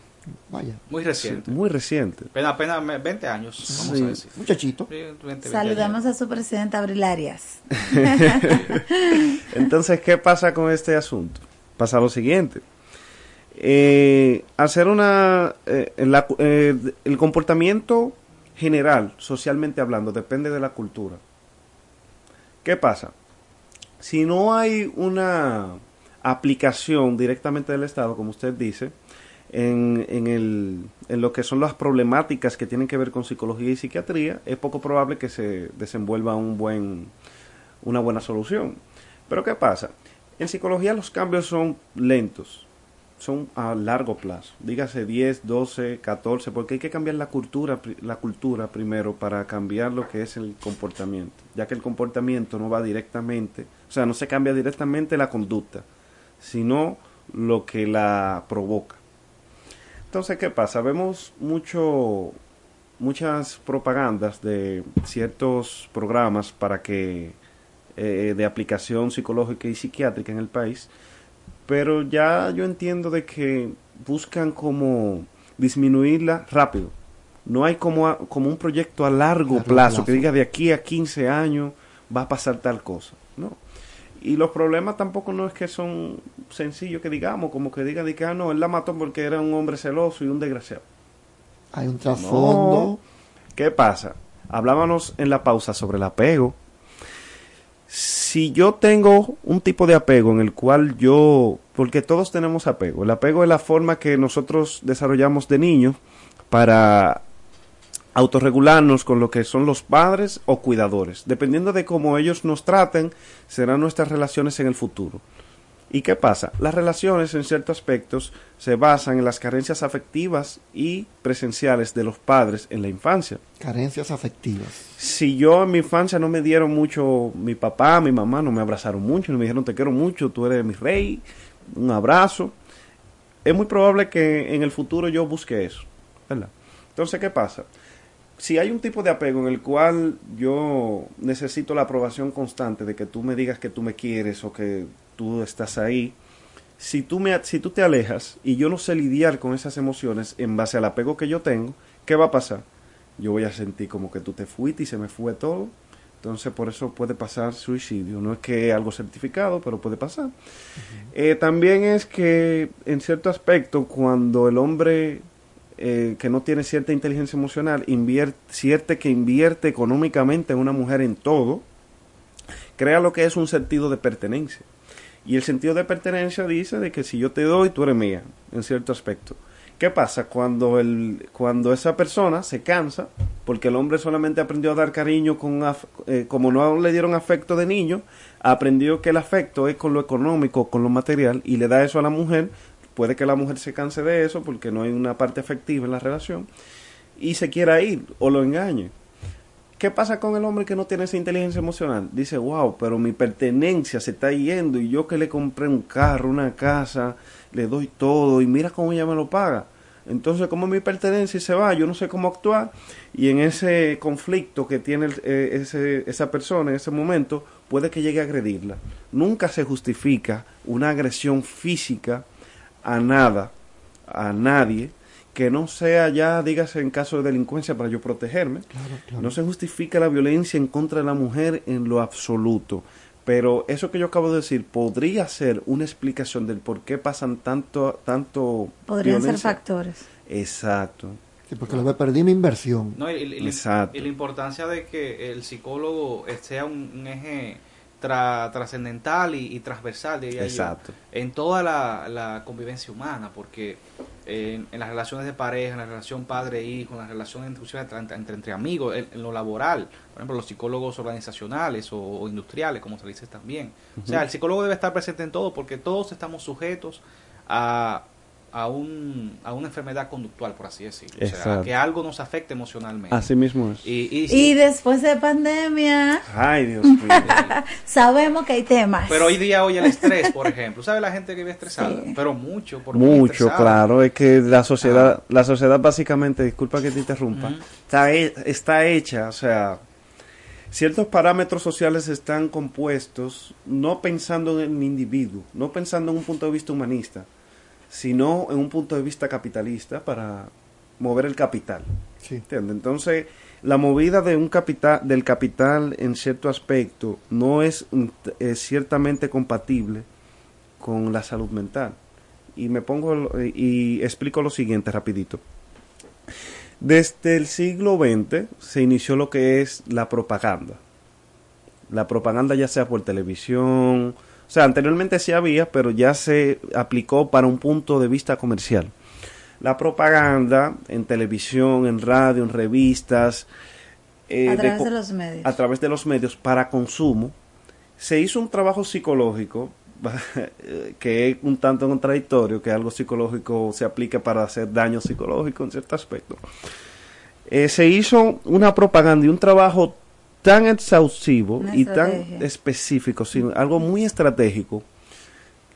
Vaya. Muy reciente. Sí, muy reciente. Apenas, apenas 20 años, vamos sí. a decir. Muchachito. 20, 20 Saludamos años. a su presidenta Abril Arias. Entonces, ¿qué pasa con este asunto? Pasa lo siguiente. Eh, hacer una... Eh, la, eh, el comportamiento general, socialmente hablando, depende de la cultura. ¿Qué pasa? Si no hay una aplicación directamente del Estado, como usted dice, en, en, el, en lo que son las problemáticas que tienen que ver con psicología y psiquiatría, es poco probable que se desenvuelva un buen, una buena solución. Pero ¿qué pasa? En psicología los cambios son lentos, son a largo plazo, dígase 10, 12, 14, porque hay que cambiar la cultura, la cultura primero para cambiar lo que es el comportamiento, ya que el comportamiento no va directamente, o sea, no se cambia directamente la conducta, sino lo que la provoca. Entonces, ¿qué pasa? Vemos mucho, muchas propagandas de ciertos programas para que eh, de aplicación psicológica y psiquiátrica en el país, pero ya yo entiendo de que buscan como disminuirla rápido. No hay como, a, como un proyecto a largo, plazo, plazo que diga de aquí a 15 años va a pasar tal cosa. No. Y los problemas tampoco no es que son sencillos que digamos, como que digan de que ah, no, él la mató porque era un hombre celoso y un desgraciado. Hay un trasfondo. No. ¿Qué pasa? Hablábamos en la pausa sobre el apego. Si yo tengo un tipo de apego en el cual yo, porque todos tenemos apego, el apego es la forma que nosotros desarrollamos de niños para autorregularnos con lo que son los padres o cuidadores. Dependiendo de cómo ellos nos traten, serán nuestras relaciones en el futuro. ¿Y qué pasa? Las relaciones en ciertos aspectos se basan en las carencias afectivas y presenciales de los padres en la infancia. Carencias afectivas. Si yo en mi infancia no me dieron mucho, mi papá, mi mamá no me abrazaron mucho, no me dijeron te quiero mucho, tú eres mi rey, un abrazo, es muy probable que en el futuro yo busque eso. ¿verdad? Entonces, ¿qué pasa? Si hay un tipo de apego en el cual yo necesito la aprobación constante de que tú me digas que tú me quieres o que tú estás ahí, si tú, me, si tú te alejas y yo no sé lidiar con esas emociones en base al apego que yo tengo, ¿qué va a pasar? Yo voy a sentir como que tú te fuiste y se me fue todo. Entonces, por eso puede pasar suicidio. No es que es algo certificado, pero puede pasar. Uh -huh. eh, también es que, en cierto aspecto, cuando el hombre eh, que no tiene cierta inteligencia emocional, invierte, cierta que invierte económicamente en una mujer en todo, crea lo que es un sentido de pertenencia. Y el sentido de pertenencia dice de que si yo te doy, tú eres mía, en cierto aspecto. ¿Qué pasa cuando, el, cuando esa persona se cansa? Porque el hombre solamente aprendió a dar cariño con eh, como no le dieron afecto de niño, aprendió que el afecto es con lo económico, con lo material, y le da eso a la mujer. Puede que la mujer se canse de eso porque no hay una parte efectiva en la relación y se quiera ir o lo engañe. ¿Qué pasa con el hombre que no tiene esa inteligencia emocional? Dice, wow, pero mi pertenencia se está yendo y yo que le compré un carro, una casa, le doy todo y mira cómo ella me lo paga. Entonces, como mi pertenencia se va, yo no sé cómo actuar y en ese conflicto que tiene eh, ese, esa persona en ese momento, puede que llegue a agredirla. Nunca se justifica una agresión física a nada, a nadie, que no sea ya, dígase, en caso de delincuencia para yo protegerme. No se justifica la violencia en contra de la mujer en lo absoluto. Pero eso que yo acabo de decir podría ser una explicación del por qué pasan tanto, tanto Podrían ser factores. Exacto. Sí, porque lo perdí mi inversión. No, y, y- Exacto. y la importancia de que el psicólogo sea un, un eje tra- trascendental y, y transversal, diría yo, Exacto. en toda la, la convivencia humana, porque en, en las relaciones de pareja, en la relación padre-hijo, en las relaciones inclusive entre, entre, entre amigos, en, en lo laboral, por ejemplo, los psicólogos organizacionales o, o industriales, como se dice también. O sea, el psicólogo debe estar presente en todo, porque todos estamos sujetos a a, un, a una enfermedad conductual, por así decirlo. O sea, que algo nos afecte emocionalmente. Así mismo es. Y, y- Y después de pandemia, Ay, Dios mío. sabemos que hay temas. Pero hoy día, hoy el estrés, por ejemplo. ¿Sabe la gente que vive estresada? Pero mucho, por Mucho, estresada. claro. Es que la sociedad, la sociedad básicamente, disculpa que te interrumpa, está, he- está hecha, o sea, ciertos parámetros sociales están compuestos no pensando en el individuo, no pensando en un punto de vista humanista, sino en un punto de vista capitalista para mover el capital. ¿Entiende? Entonces, la movida de un capital, del capital en cierto aspecto no es, mm, eh, ciertamente compatible con la salud mental. Y me pongo y explico lo siguiente rapidito. Desde el siglo XX se inició lo que es la propaganda. La propaganda ya sea por televisión, o sea, anteriormente sí había, pero ya se aplicó para un punto de vista comercial. La propaganda en televisión, en radio, en revistas, eh, A través de los medios. a través de los medios para consumo, se hizo un trabajo psicológico que es un tanto contradictorio que algo psicológico se aplique para hacer daño psicológico en cierto aspecto. Eh, se hizo una propaganda y un trabajo tan exhaustivo Una y tan específico, sino algo muy estratégico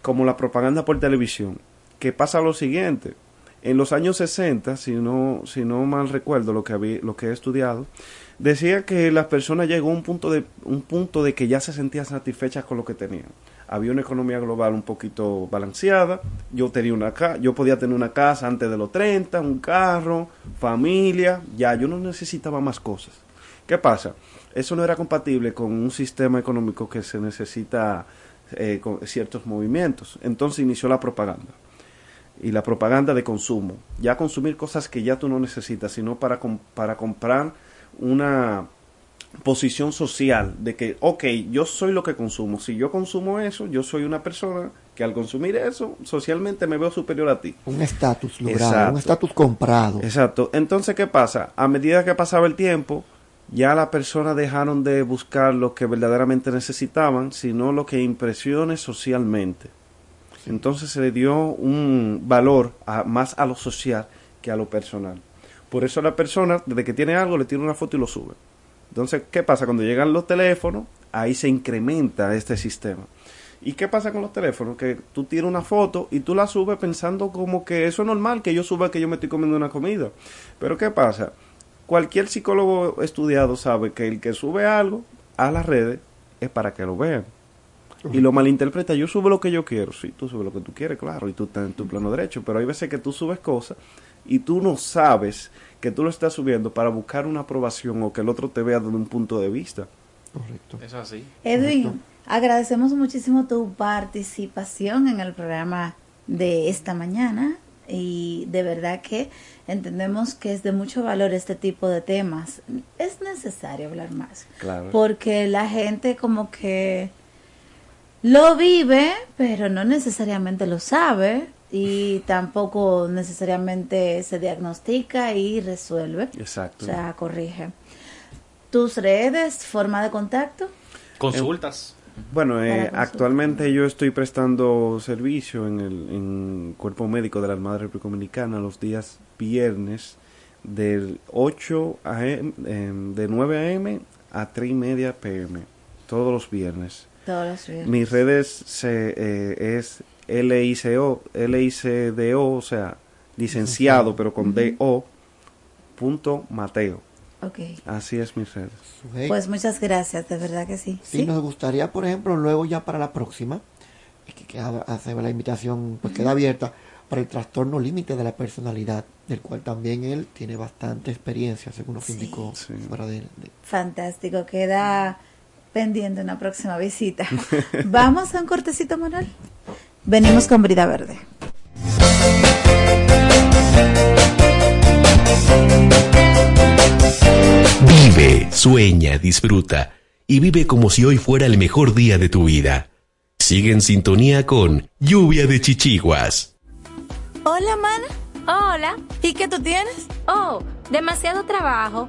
como la propaganda por televisión, que pasa lo siguiente. En los años 60, si no, si no mal recuerdo lo que, había, lo que he estudiado, decía que las personas llegó a un punto, de, un punto de que ya se sentían satisfechas con lo que tenían. Había una economía global un poquito balanceada, yo, tenía una ca yo podía tener una casa antes de los 30, un carro, familia, ya yo no necesitaba más cosas. ¿Qué pasa? Eso no era compatible con un sistema económico que se necesita eh, con ciertos movimientos. Entonces inició la propaganda. Y la propaganda de consumo. Ya consumir cosas que ya tú no necesitas, sino para, com- para comprar una posición social de que, ok, yo soy lo que consumo. Si yo consumo eso, yo soy una persona que al consumir eso, socialmente me veo superior a ti. Un estatus logrado, Exacto. un estatus comprado. Exacto. Entonces, ¿qué pasa? A medida que pasaba el tiempo, ya las personas dejaron de buscar lo que verdaderamente necesitaban, sino lo que impresione socialmente. Entonces se le dio un valor a- más a lo social que a lo personal. Por eso la persona, desde que tiene algo, le tira una foto y lo sube. Entonces, ¿qué pasa? Cuando llegan los teléfonos, ahí se incrementa este sistema. ¿Y qué pasa con los teléfonos? Que tú tiras una foto y tú la subes pensando como que eso es normal, que yo suba que yo me estoy comiendo una comida. Pero ¿qué pasa? Cualquier psicólogo estudiado sabe que el que sube algo a las redes es para que lo vean. Y lo malinterpreta, yo subo lo que yo quiero. Sí, tú subes lo que tú quieres, claro, y tú estás en tu plano derecho. Pero hay veces que tú subes cosas y tú no sabes que tú lo estás subiendo para buscar una aprobación o que el otro te vea desde un punto de vista. Correcto. Eso es así. Edwin, agradecemos muchísimo tu participación en el programa de esta mañana y de verdad que entendemos que es de mucho valor este tipo de temas. Es necesario hablar más Claro. porque la gente como que lo vive, pero no necesariamente lo sabe y tampoco necesariamente se diagnostica y resuelve. Exacto. O sea, corrige. Tus redes, forma de contacto. Consultas. Bueno, eh, actualmente yo estoy prestando servicio en el en Cuerpo Médico de la Armada República Dominicana los días viernes del 8 a.m., em, de 9 a.m. a 3 y media p.m. Todos los viernes. Todos los viernes. Mis redes se, eh, es LICO, LICDO, o sea, licenciado, pero con DO, punto Mateo. Ok. Así es mis redes. Pues muchas gracias, de verdad que sí. Sí, nos gustaría, por ejemplo, luego ya para la próxima, que, que ha- hace la invitación, pues queda abierta, para el trastorno límite de la personalidad, del cual también él tiene bastante experiencia, según nos indicó fuera de, Fantástico, queda pendiente una próxima visita. Vamos a un cortecito, Manuel. Venimos con Brida Verde. Vive, sueña, disfruta y vive como si hoy fuera el mejor día de tu vida. Sigue en sintonía con Lluvia de Chichiguas. Hola, mana. Hola. ¿Y qué tú tienes? Oh, demasiado trabajo,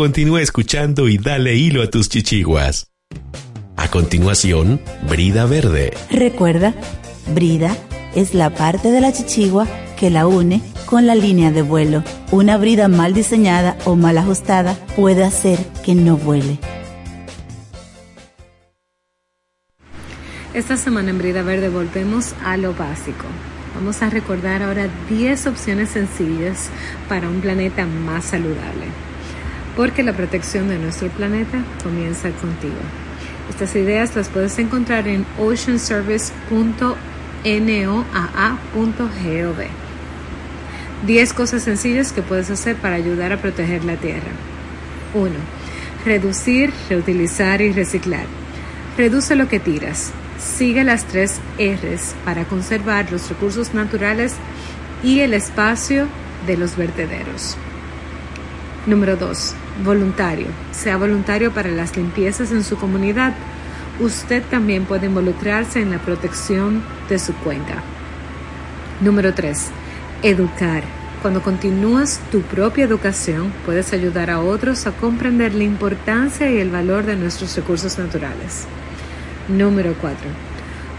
Continúa escuchando y dale hilo a tus chichiguas. A continuación, Brida Verde. Recuerda, brida es la parte de la chichigua que la une con la línea de vuelo. Una brida mal diseñada o mal ajustada puede hacer que no vuele. Esta semana en Brida Verde volvemos a lo básico. Vamos a recordar ahora 10 opciones sencillas para un planeta más saludable. Porque la protección de nuestro planeta comienza contigo. Estas ideas las puedes encontrar en oceanservice.noaa.gov. 10 cosas sencillas que puedes hacer para ayudar a proteger la Tierra. 1. Reducir, reutilizar y reciclar. Reduce lo que tiras. Sigue las tres R's para conservar los recursos naturales y el espacio de los vertederos. Número 2. Voluntario. Sea voluntario para las limpiezas en su comunidad. Usted también puede involucrarse en la protección de su cuenca. Número 3. Educar. Cuando continúas tu propia educación, puedes ayudar a otros a comprender la importancia y el valor de nuestros recursos naturales. Número 4.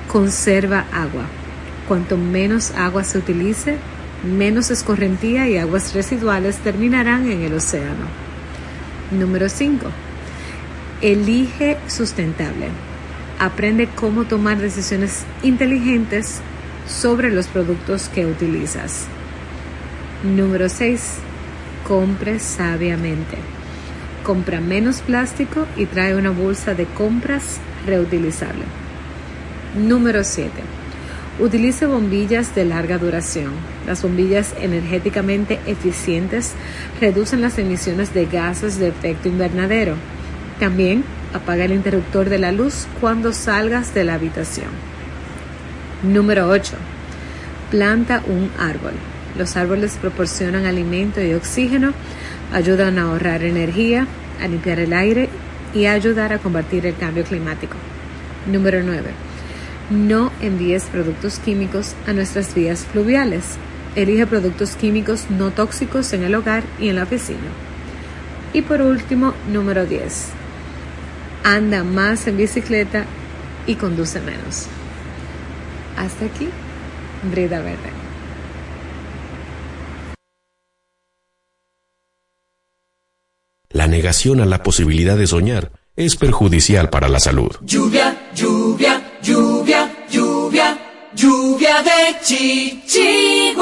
Conserva agua. Cuanto menos agua se utilice, menos escorrentía y aguas residuales terminarán en el océano. Número 5. Elige sustentable. Aprende cómo tomar decisiones inteligentes sobre los productos que utilizas. Número 6. Compre sabiamente. Compra menos plástico y trae una bolsa de compras reutilizable. Número 7. Utilice bombillas de larga duración. Las bombillas energéticamente eficientes reducen las emisiones de gases de efecto invernadero. También apaga el interruptor de la luz cuando salgas de la habitación. Número 8. Planta un árbol. Los árboles proporcionan alimento y oxígeno, ayudan a ahorrar energía, a limpiar el aire y a ayudar a combatir el cambio climático. Número 9. No envíes productos químicos a nuestras vías fluviales. Elige productos químicos no tóxicos en el hogar y en la oficina. Y por último, número 10. Anda más en bicicleta y conduce menos. Hasta aquí, Brida Verde. La negación a la posibilidad de soñar es perjudicial para la salud. Lluvia, lluvia, lluvia, lluvia, lluvia de chichiguas.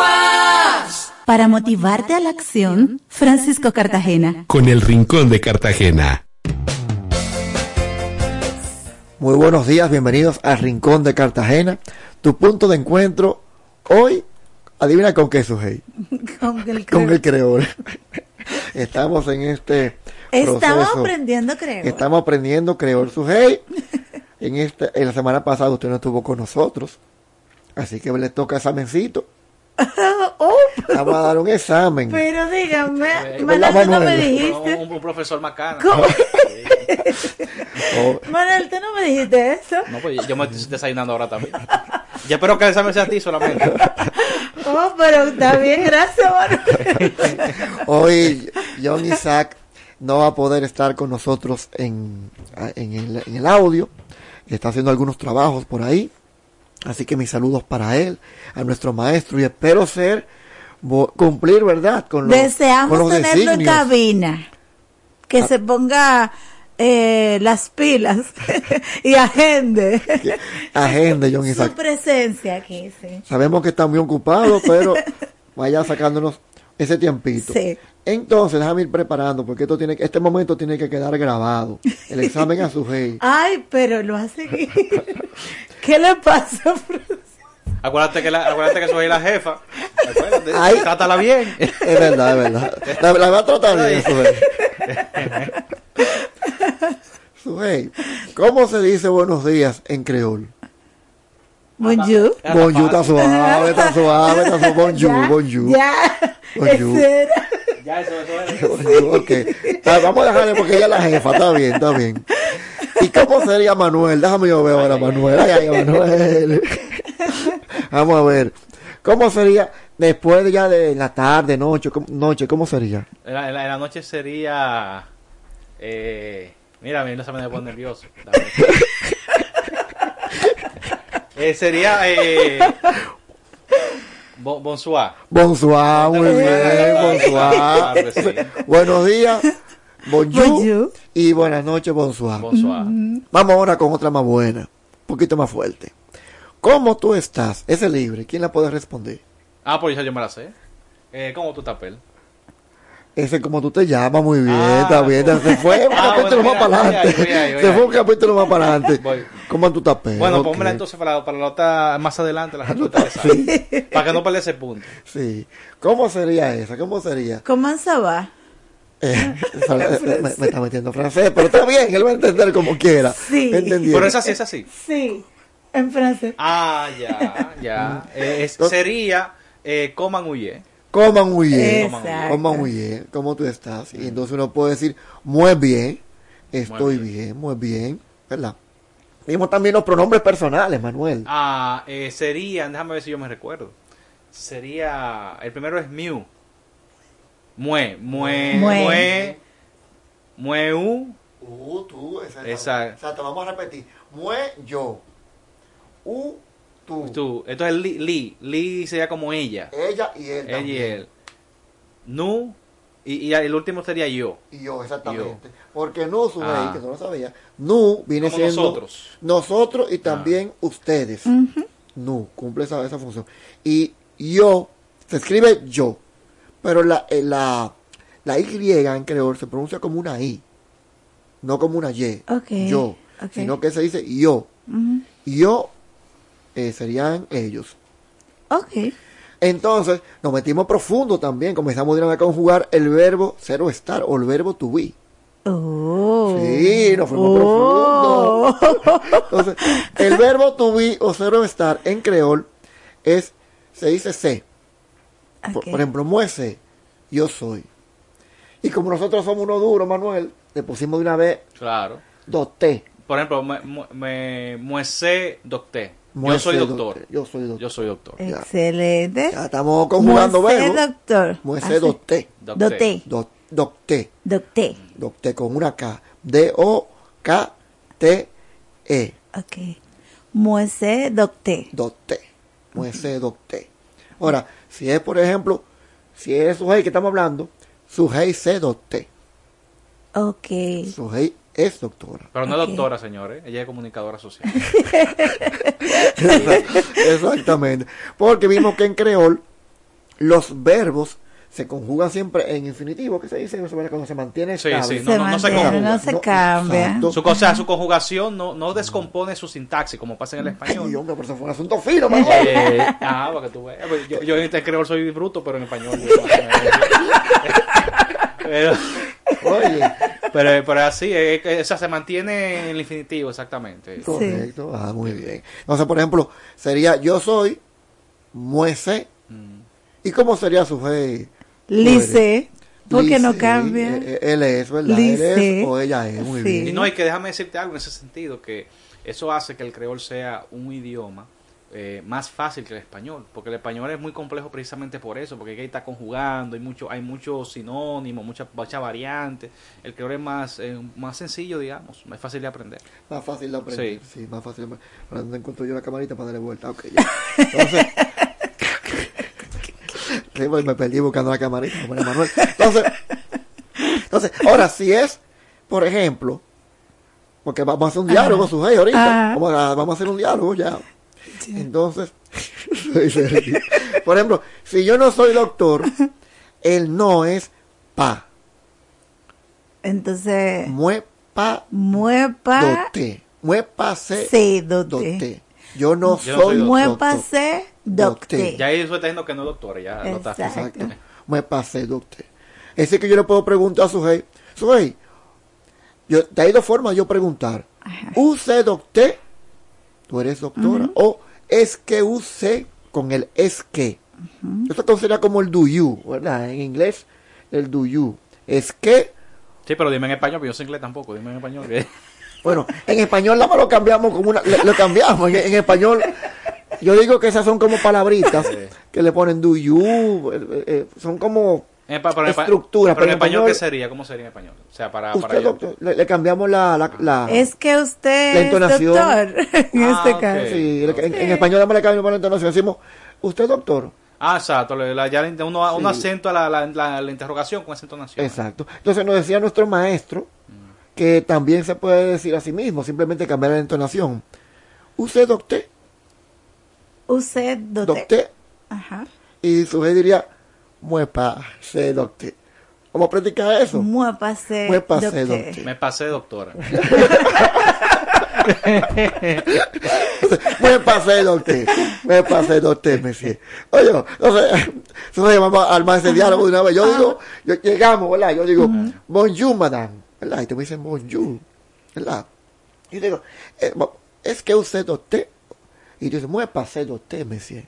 Para motivarte a la acción, Francisco Cartagena. Con el Rincón de Cartagena. Muy buenos días, bienvenidos al Rincón de Cartagena, tu punto de encuentro. Hoy, adivina con qué sujei. Con el Con el creol. Estamos en este Estamos proceso. aprendiendo, creo. Estamos aprendiendo creol sujei. En este, en la semana pasada usted no estuvo con nosotros, así que le toca examencito. Oh, Vamos a dar un examen. pero dígame, ¿Verdad, Manuel, tú no me dijiste. Un, un profesor macana. Oh, Manuel, tú no me dijiste eso. No, pues yo me estoy desayunando ahora también. Ya espero que el examen sea a ti solamente. Oh, pero está bien, gracias, Manuel. Hoy John Isaac no va a poder estar con nosotros en, en, el, en el audio. Está haciendo algunos trabajos por ahí. Así que mis saludos para él, a nuestro maestro, y espero ser, cumplir, ¿verdad? Con los, Deseamos con los tenerlo en cabina. Que Ah. se ponga eh, las pilas y agende Agenda, John su Isaac. presencia aquí. Sí. Sabemos que está muy ocupado, pero vaya sacándonos ese tiempito. Sí. Entonces, déjame ir preparando, porque esto tiene que, este momento tiene que quedar grabado. El examen a su rey. Ay, pero lo hace. ¿Qué le pasa? Acuérdate que, la, acuérdate que soy la jefa. Acuérdate, Ay. trátala bien. Es verdad, es verdad. La, la va a tratar bien, Sujei. Sujei, ¿cómo se dice buenos días en creol? Bonjour. Bonjour, está suave, está suave, está suave. Bonjour, Ya, bonjour. Ya. Bonjour. Ya, eso, eso Bonjour, ok. Ah, vamos a dejarle porque ella es la jefa, está bien, está bien. ¿Y cómo sería Manuel? Déjame yo ver ahora Manuel. Ay, ay, Manuel. Vamos a ver. ¿Cómo sería después de ya de la tarde, noche, cómo- noche, cómo sería? En la, en la- en la noche sería. Eh, mira, a mí no se me pone nervioso. Eh, sería. Eh, bon, bonsoir. Bonsoir, muy bien, sí. bonsoir. Buenos días, bonjour, Bonjour. y buenas noches, bonsoir. Bonsoir. Vamos ahora con otra más buena, un poquito más fuerte. ¿Cómo tú estás? Ese libre, ¿quién la puede responder? Ah, pues esa yo me la sé. Eh, ¿Cómo tú tapel? Ese como tú te llamas, muy bien, Ah, está bien. pues. Se fue un Ah, capítulo bueno, más para adelante. Se fue un capítulo más para adelante. ¿Cómo tú tapes? Bueno, Ok. pónmela entonces para la, para la nota más adelante, la respuesta esa. Sí. Para que no pierda ese punto. Sí. ¿Cómo sería esa? ¿Cómo sería? ¿Cómo se va? Eh, me, me está metiendo francés, pero está bien, él va a entender como quiera. Sí. Pero es así, es así. Sí, en francés. Ah, ya, ya. Eh, es- sería eh, coman huye. Coman muy bien. Exacto. Coman muy bien. ¿Cómo tú estás? Y entonces uno puede decir, muy bien. Estoy bien. muy bien. ¿Verdad? Vimos también los pronombres personales, Manuel. Ah, eh, sería, déjame ver si yo me recuerdo. Sería, el primero es Mew. Mue, mue, Mue. mue, mueu. Uh, tú, exacto. Exacto. Exacto, vamos a repetir. Mue, yo. U, tú. Tú, entonces li, li, li sería como ella. Ella y él Ella y él. Nu, y, y el último sería yo. Y yo, exactamente. Porque Nu, su Ah. que no lo sabía. Nu viene Como siendo nosotros. nosotros y también ustedes. Nu, cumple esa, esa función. Y yo, se escribe yo, pero la, eh, la, la Y en creol se pronuncia como una I, no como una Y. Yo, sino que se dice yo. Yo eh, serían ellos. Ok. Entonces, nos metimos profundo también. Comenzamos de una vez a conjugar el verbo zero estar o el verbo to be. Oh. Sí, nos fuimos Oh. profundo. Entonces, el verbo to be o zero estar en creol es, se dice sé. Por, Ok. por ejemplo, muese, yo soy. Y como nosotros somos uno duro, Manuel, le pusimos de una vez Claro. doté. Por ejemplo, me, me, muese docté. Yo soy doctor. Yo soy doctor. Yo soy doctor. Excelente. Ya estamos conjugando verbos. doctor. Muese Así. doté. Doté. Do- docté. Docté. Docté con una K. D-O-K-T-E. Ok. Muese docté. Doté. Muese docté. Ahora, si es, por ejemplo, si es Sujei que estamos hablando, Sujei se docté. Ok. Sujei es doctora. Pero no es doctora, señores. Ella es comunicadora social. Exactamente. Porque vimos que en creol los verbos se conjugan siempre en infinitivo, que se dice cuando se mantiene Sí, estable. sí, no, no, no se conjuga. no se cambia. Su, o sea, su conjugación no, no descompone su sintaxis como pasa en el español. Ay, hombre, pero eso fue un asunto fino. Eh, ah, para que tú veas. Pues Yo, yo en este creol soy bruto, pero en español. yo- pero, Oye, pero, pero así, eh, o sea, se mantiene en el infinitivo, exactamente. correcto. Ah, muy bien. Entonces, por ejemplo, sería yo soy, muese. Mm. ¿Y cómo sería su fe? Lice. Porque no cambia. eh, eh, Él es, ¿verdad? Lice. Él es o ella es. Muy Sí. bien. Y no, y que déjame decirte algo en ese sentido, que eso hace que el creol sea un idioma eh, más fácil que el español, porque el español es muy complejo precisamente por eso, porque hay que estar conjugando, hay mucho, hay muchos sinónimos, muchas mucha variantes, el creol es más, eh, más sencillo, digamos, más fácil de aprender. Más fácil de aprender. Sí. Sí, más fácil de aprender. Ahora no encuentro yo la camarita para darle vuelta. Ok, ya. Entonces, sí, pues me perdí buscando la camarita. como era Manuel. Entonces, entonces, ahora si es, por ejemplo, porque vamos a hacer un diálogo. Sujei, ahorita. Vamos a, vamos a hacer un diálogo ya. Entonces, por ejemplo, si yo no soy doctor, el no es pa. Entonces, Muepa muepa. dote. Muepa se Se dote. dote. Yo no Yo no soy doctor. Muepa doctor. se docté. Ya eso está diciendo que no es doctora, ya lo está Exacto. Muepa se dote. Es decir que yo le puedo preguntar a Sujei. Sujei, yo, de ahí dos formas yo preguntar. ¿Use docté? ¿Tú eres doctora? O es que use con el es que. Esto considera como el do you, ¿verdad? En inglés, el do you. Es que Sí, pero dime en español, porque yo sé inglés tampoco, dime en español. que- Bueno, en español nada más lo cambiamos como una, lo, lo cambiamos. En, en español, yo digo que esas son como palabritas que le ponen do you, eh, eh, son como En pa- pero en español, ¿qué sería? ¿Cómo sería en español? O sea, para... para usted, doctor, le, le cambiamos la, la, la, Es que usted la entonación. es doctor. En Ah, este caso. Sí, le- en, en español le cambiamos la entonación. Decimos, usted doctor. Ah, exacto, le- la- ya le- uno, uno Sí. acento a la, la, la- la interrogación con esa entonación. Exacto. Entonces nos decía nuestro maestro que también se puede decir a sí mismo, simplemente cambiar la entonación. Usted doctor, Usted doté. doctor. Ajá. Y su jefe diría, muepa, se doctor. ¿Cómo practicar eso? Muepa se Muepa se doté. doctor. Me pasé, doctora. Me pasé, doctor. Me pasé, doctor, monsieur. Oye, entonces, entonces vamos a armar ese diálogo de una vez. Yo digo, yo, llegamos, ¿verdad? Yo digo, bonjour, madame. ¿Verdad? Y te me dicen bonjour. ¿Verdad? Y yo digo, eh, es que usted doctor. Y yo digo, me pasé, doctor, monsieur.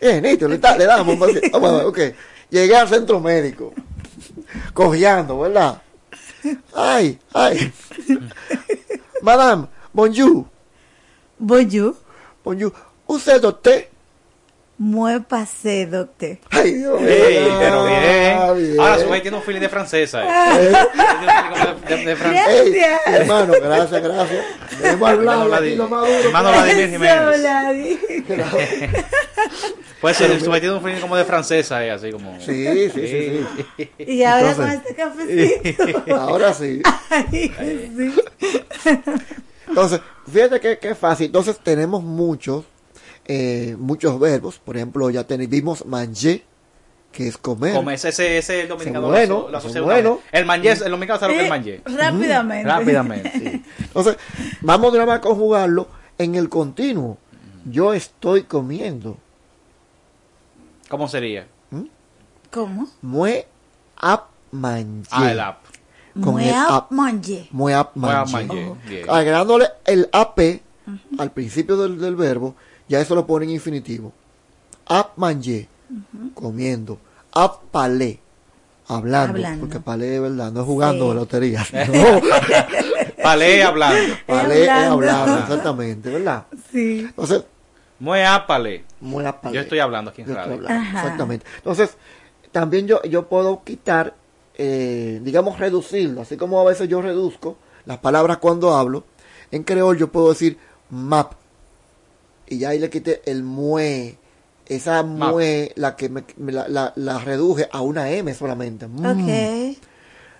Eh, nítido, le, da- le damos. vamos a ver, ok. Llegué al centro médico. Cojeando, ¿verdad? Ay, ay. Madame, bonjour. Bonjour. Bonjour. ¿Usted doctor? Muy pasé, doctor. Ay, Dios mío. Ey, pero Ah, bien. bien. Ahora su tiene un feeling de francesa. Ah. Eh. Eh. De, de, de fran- Ey, hermano, gracias, gracias. Hemos hablado aquí lo más duro. Hermano Vladimir Jiménez. Puede ser, su tiene un feeling como de francesa, eh, así como. Sí, sí, sí, sí. Y ahora Entonces- con este cafecito. Ahora sí. Ay, sí. Entonces, fíjate que, que es fácil. Entonces, tenemos muchos, eh, muchos verbos. Por ejemplo, ya ten- vimos manger, que es comer. Como ese, ese, ese el dominicano lo buenos. El manje, el dominicano sabe lo que es el manje. Rápidamente. Rápidamente, sí. Entonces, vamos de una vez a conjugarlo en el continuo. Yo estoy comiendo. ¿Cómo sería? ¿Cómo? Mue ap manger. Ah, el. Con ap manger. Mue ap Mue ap manger. manger, bien. Agregándole el ap al principio del, del verbo, ya eso lo pone en infinitivo. Ap manger, comiendo. Ap palé, hablando, Hablando. Porque palé es verdad, no es jugando Sí. lotería. No. Palé hablando. palé es hablando. hablando, exactamente, ¿verdad? Sí. Entonces, Muy ápale. muy ap palé. Yo estoy hablando aquí en radio. Exactamente. Entonces, también yo, yo puedo quitar, eh, digamos, reducirlo. Así como a veces yo reduzco las palabras cuando hablo. En creol yo puedo decir map. Y ya ahí le quité el mue. Esa mue, la que me, me la, la- la reduje a una M solamente. Mm. Ok. De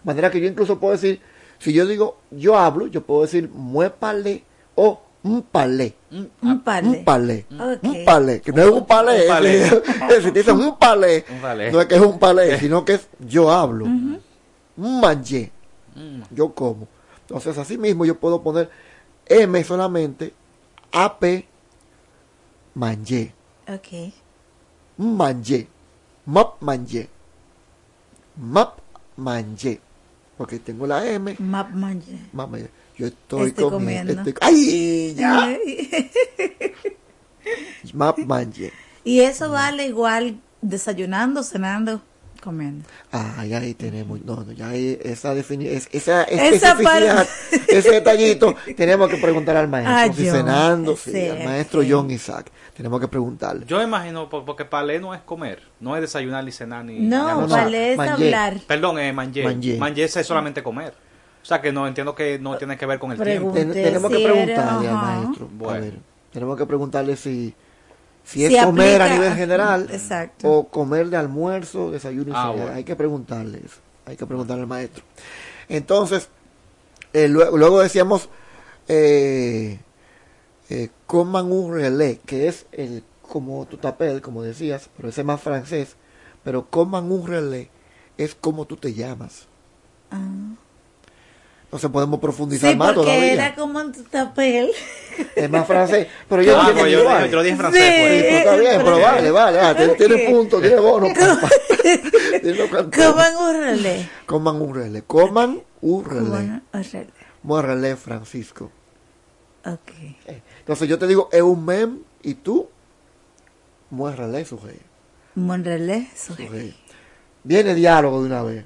manera que yo incluso puedo decir, si yo digo yo hablo, yo puedo decir muépale o un palé. Un palé. Un palé. Ok. Un palé. Que no es un palé. Un palé. es- es- si te dicen un palé, Un palé. no es que es un palé, sino que es yo hablo. Un manje. Mm. Yo como. Entonces, así mismo yo puedo poner M solamente, AP, manje. Ok. Manje. Map manje. Map manje. Porque tengo la M. Map manje. Yo estoy, Estoy comiendo. comiendo. estoy- ¡Ay! ¡Ya! Map manje. y eso vale igual desayunando, cenando, comiendo. Ah, ya ahí tenemos, no, no, ya ahí esa definición, esa, Esa especificidad, ese detallito, tenemos que preguntar al maestro, Ah, si John, cenando, sí, sí, al maestro sí. John Isaac, tenemos que preguntarle. Yo imagino, por- porque palé no es comer, no es desayunar ni cenar ni. No, almorzar. vale es Manje. hablar. Perdón, eh, manje. Manje. Manje es solamente comer. O sea que no entiendo que no tiene que ver con el tiempo. Ten- tenemos que preguntarle era, al maestro, a Bueno. ver, tenemos que preguntarle si, si es comer a nivel general Exacto. o comer de almuerzo, desayuno y Ah, bueno. Hay que preguntarle eso, hay que preguntarle al maestro. Entonces, eh, luego, luego decíamos, eh, eh, coman un relé, que es el como tu tapel, como decías, pero ese es más francés, pero coman un relé es como tú te llamas. Ah. Entonces podemos profundizar Sí, más porque todavía. era como en tu papel. Es más francés, pero yo Ah, entiendo pues yo, yo lo dije en francés. Sí. pues. Sí, pues está bien, pero vale, vale, ah, tiene, tiene punto, tiene bono. Coman un relé. Coman un relé, coman un relé. Coman un relé. Moi relé, Francisco. Ok. Entonces yo te digo, es un mem, y tú, moi relé, su rey. Un relé. su su relé. rey. Viene diálogo de una vez.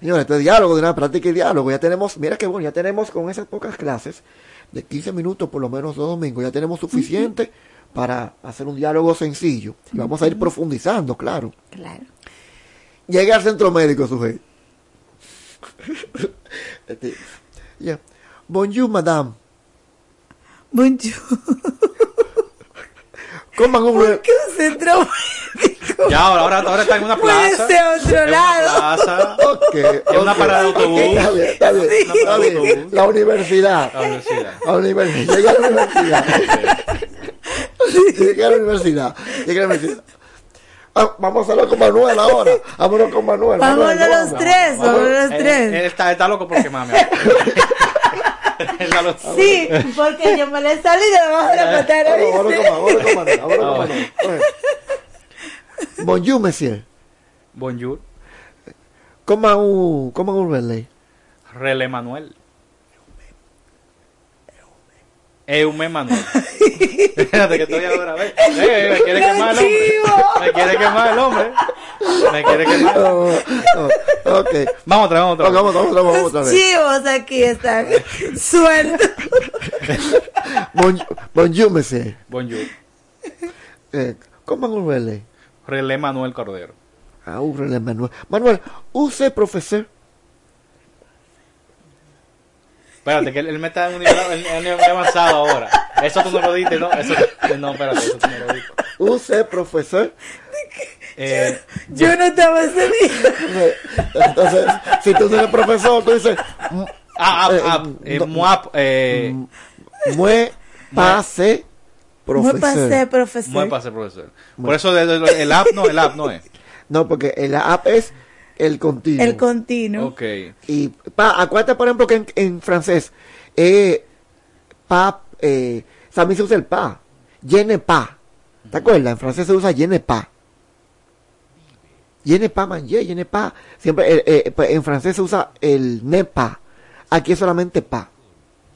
Señores, esto es diálogo de una práctica y diálogo. Ya tenemos, mira qué bueno, ya tenemos con esas pocas clases de 15 minutos, por lo menos dos domingos, ya tenemos suficiente para hacer un diálogo sencillo. Y vamos a ir profundizando, claro. Claro. Llegué al centro médico, su rey. Este, ya. Bonjour, madame. Bonjour. Coman un relé. ¿Qué un centro médico? Ya, ahora, ahora, ahora está en una Puede plaza. ser otro en una lado. plaza. Ok, En una parada de autobús. Está bien, está bien, Sí. está bien. La universidad. La universidad. A la universidad. Llegué a la universidad. Llegué a la universidad. Llegué a la universidad. Ah, vamos a hacerlo con Manuel ahora. Vámonos con Manuel. Vámonos Manuel, los tres, vámonos los Él, tres. él está, está loco porque mami. Sí, porque yo me le he salido debajo de la patera. Bonjour, monsieur. Bonjour. Coman un, coman un relé. Relé Manuel. Eume Manuel. Espérate que estoy ahora, ve. Ve, me quiere quemar el hombre. Me quiere quemar el hombre. Me quiere quemar. Oh, oh, ok. Vamos otra, vamos otra. vez. Vamos, vamos, vamos, vamos otra Los vez. chivos aquí están sueltos. Bon, bonjour, monsieur. Bonjour. Eh, ¿Cómo un relé? Relé Manuel Cordero. Ah, un relé, Manuel. Manuel, ¿use profesor? Espérate, que él, él me está en un nivel, avanzado ahora. Eso tú no lo diste, ¿no? Eso, no, espérate, eso tú no lo diste. ¿Use profesor? Eh, Yo no estaba ese día. Entonces, si tú eres profesor, tú dices... mm, ah, ah, eh, ah, eh, muap, eh, Mue pase profesor. Muy pasé, profesor. Muy pase, profesor. Por eso de- el app no, el app no es. No, porque el app es el continuo. El continuo. Ok. Y pa, acuérdate, por ejemplo, que en, en francés, eh, pa, eh, también se usa el pa. Je ne pas. ¿Te acuerdas? En francés se usa je ne pas. Je ne pas manger, je ne pas. Siempre, eh, eh, pues, en francés se usa el ne pas. Aquí es solamente pa.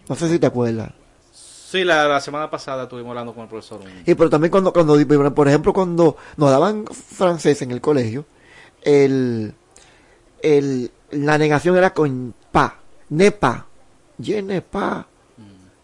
No sé si te acuerdas. Sí, la, la semana pasada estuvimos hablando con el profesor. Y pero también cuando, cuando, por ejemplo, cuando nos daban francés en el colegio, el, el, la negación era con pa, ne pa, je ne pa,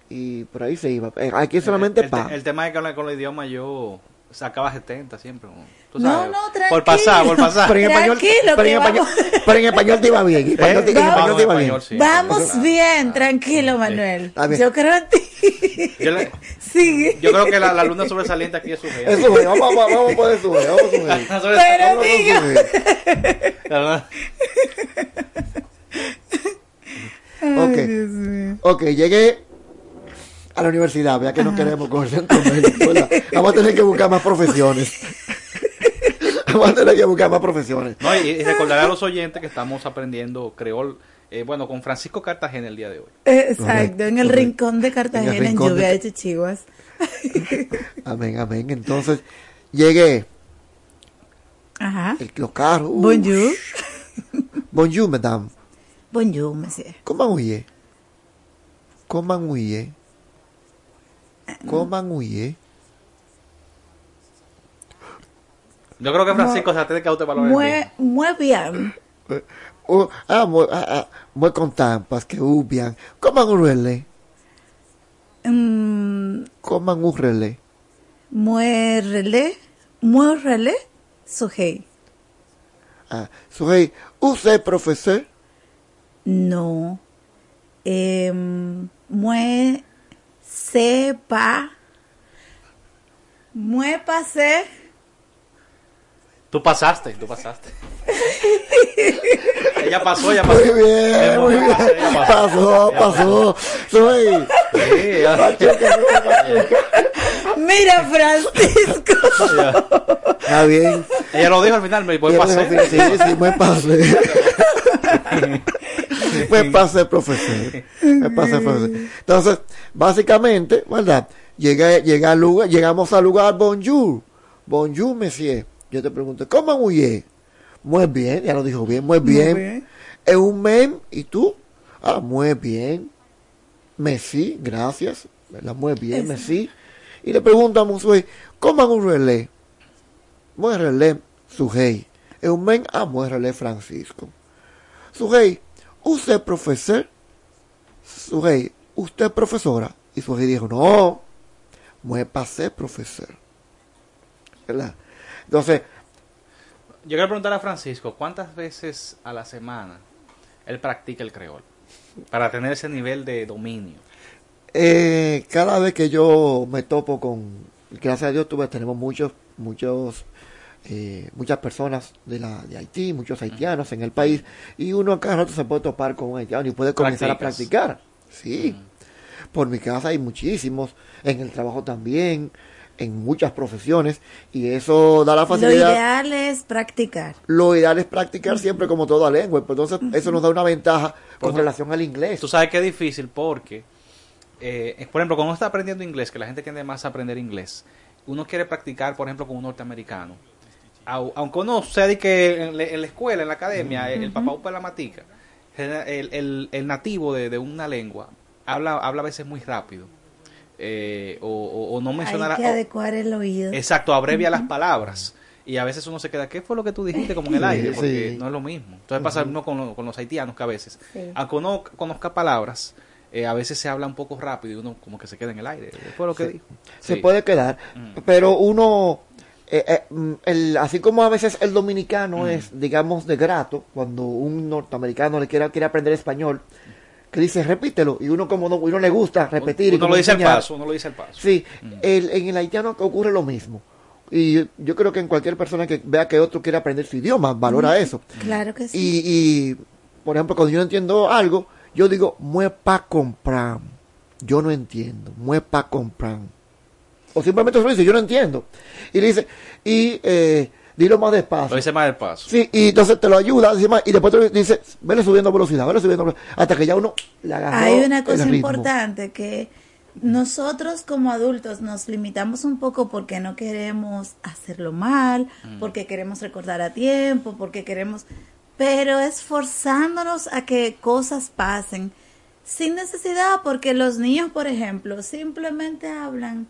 y por ahí se iba. Eh, Aquí solamente el, pa. el tema es que con, con el idioma yo sacaba 70 siempre. ¿No? No, no, Por pasar, por pasar. Pero en español, Tranquilo, pero en español, vamos. pero en español te iba bien. En español, te- en ¿Eh? español Vamos, te iba en bien. Vamos bien, tranquilo, Manuel. Bien. Yo creo en ti. Yo, le- Sigue. yo creo que la, la luna sobresaliente aquí es su güey, vamos, vamos, vamos a poder subir, vamos a subir. Pero diga. Ok. Ay. Ok, llegué a la universidad, vea que no queremos con el centro médico, ¿verdad? Vamos a tener que buscar más profesiones. Vamos a tener que buscar más profesiones. No, y, y recordar a los oyentes que estamos aprendiendo creol, eh, bueno, con Francisco Cartagena el día de hoy. Exacto, en el rincón de Cartagena, en, rincón lluvia de- de chichiguas. Amén, amén. Entonces, llegué, Ajá. el, los carros. Bonjour. Bonjour, madame. Bonjour, monsieur. ¿Cómo huye? ¿Cómo huye? ¿Cómo huye? Yo creo que Francisco se tener que autovalorar. Muy, muy bien. Oh, ah, muy, ah, ah, muy content parce que ou bien. Comment on relais? Mm, Comment on relais? muy relé. Muy relé. Sujei. Ah, soy usted profesor? No. Eh, muy sepa. Muy pasé. Tú pasaste, tú pasaste. ella pasó, ella pasó. Muy bien, muy bien. Ella Pasó, pasó. Soy. Mira, Francisco. Está bien. Ella lo dijo al final, me dijo, pasar. Sí, sí, me pasé. me pasé, profesor. Me pasé, profesor. Entonces, básicamente, ¿verdad? Llegué, llegué al lugar, llegamos al lugar, bonjour. Bonjour, monsieur. Yo te pregunto, ¿cómo muy Muy bien, ya lo dijo bien, muy bien. bien. Es un mem, ¿y tú? Ah, muy bien. Messi, gracias. ¿verdad? Muy bien. Messi. Y le preguntamos, ¿cómo un relé? Muy relé, sujei. Es un men, ah, muy relé, Francisco. Sujei, ¿usted es profesor? Sujei, ¿usted es profesora? Y Sujei dijo, no, muy pasé profesor. ¿Verdad? Entonces, Yo quiero preguntar a Francisco, ¿cuántas veces a la semana él practica el creol? Para tener ese nivel de dominio. Eh, cada vez que yo me topo con, gracias a Dios, tuve, tenemos muchos, muchos, eh, muchas personas de la de Haití, muchos haitianos en el país, y uno cada rato se puede topar con un haitiano y puede comenzar a practicar. Sí, por mi casa hay muchísimos, en el trabajo también, en muchas profesiones, y eso da la Lo facilidad. ideal es practicar. Lo ideal es practicar siempre como toda lengua, pues entonces eso nos da una ventaja con relación al inglés. Tú sabes que es difícil porque, eh, por ejemplo, cuando uno está aprendiendo inglés, que la gente tiende más a aprender inglés, uno quiere practicar, por ejemplo, con un norteamericano. Au- aunque uno sea de que en, la- en la escuela, en la academia, el papá upa la matica, el, el- el nativo de, de una lengua habla, habla a veces muy rápido. Eh, o, o- o no mencionar... Hay que o- adecuar el oído. Exacto, abrevia las palabras. Y a veces uno se queda, ¿qué fue lo que tú dijiste? Como en el aire, porque sí. no es lo mismo. Entonces pasa uno con, lo- con los haitianos que a veces, Sí. aunque uno conozca palabras, eh, a veces se habla un poco rápido y uno como que se queda en el aire. ¿Qué fue lo que Sí. dijo? se puede quedar, Mm. pero uno, eh, eh, mm, el, así como a veces el dominicano Mm. es, digamos, de grato, cuando un norteamericano le quiere, quiere aprender español, que dice repítelo, y uno como no, uno le gusta repetir. y Uno como lo dice al enseñar. paso, uno lo dice al paso. Sí, Mm. el- en el haitiano ocurre lo mismo. Y yo, yo creo que en cualquier persona que vea que otro quiere aprender su idioma, valora Mm, eso. Claro que sí. Y, y, por ejemplo, cuando yo no entiendo algo, yo digo, mue pa comprar. Yo no entiendo, mue pa comprar. O simplemente se lo dice, yo no entiendo. Y le dice, y eh, dilo más despacio. Lo dice más del paso. Sí, y entonces te lo ayuda, dice más, y después te dice, vele subiendo velocidad, vele subiendo velocidad, hasta que ya uno le agarró Hay una cosa importante que nosotros como adultos nos limitamos un poco porque no queremos hacerlo mal, Mm. porque queremos recordar a tiempo, porque queremos, pero esforzándonos a que cosas pasen sin necesidad, porque los niños, por ejemplo, simplemente hablan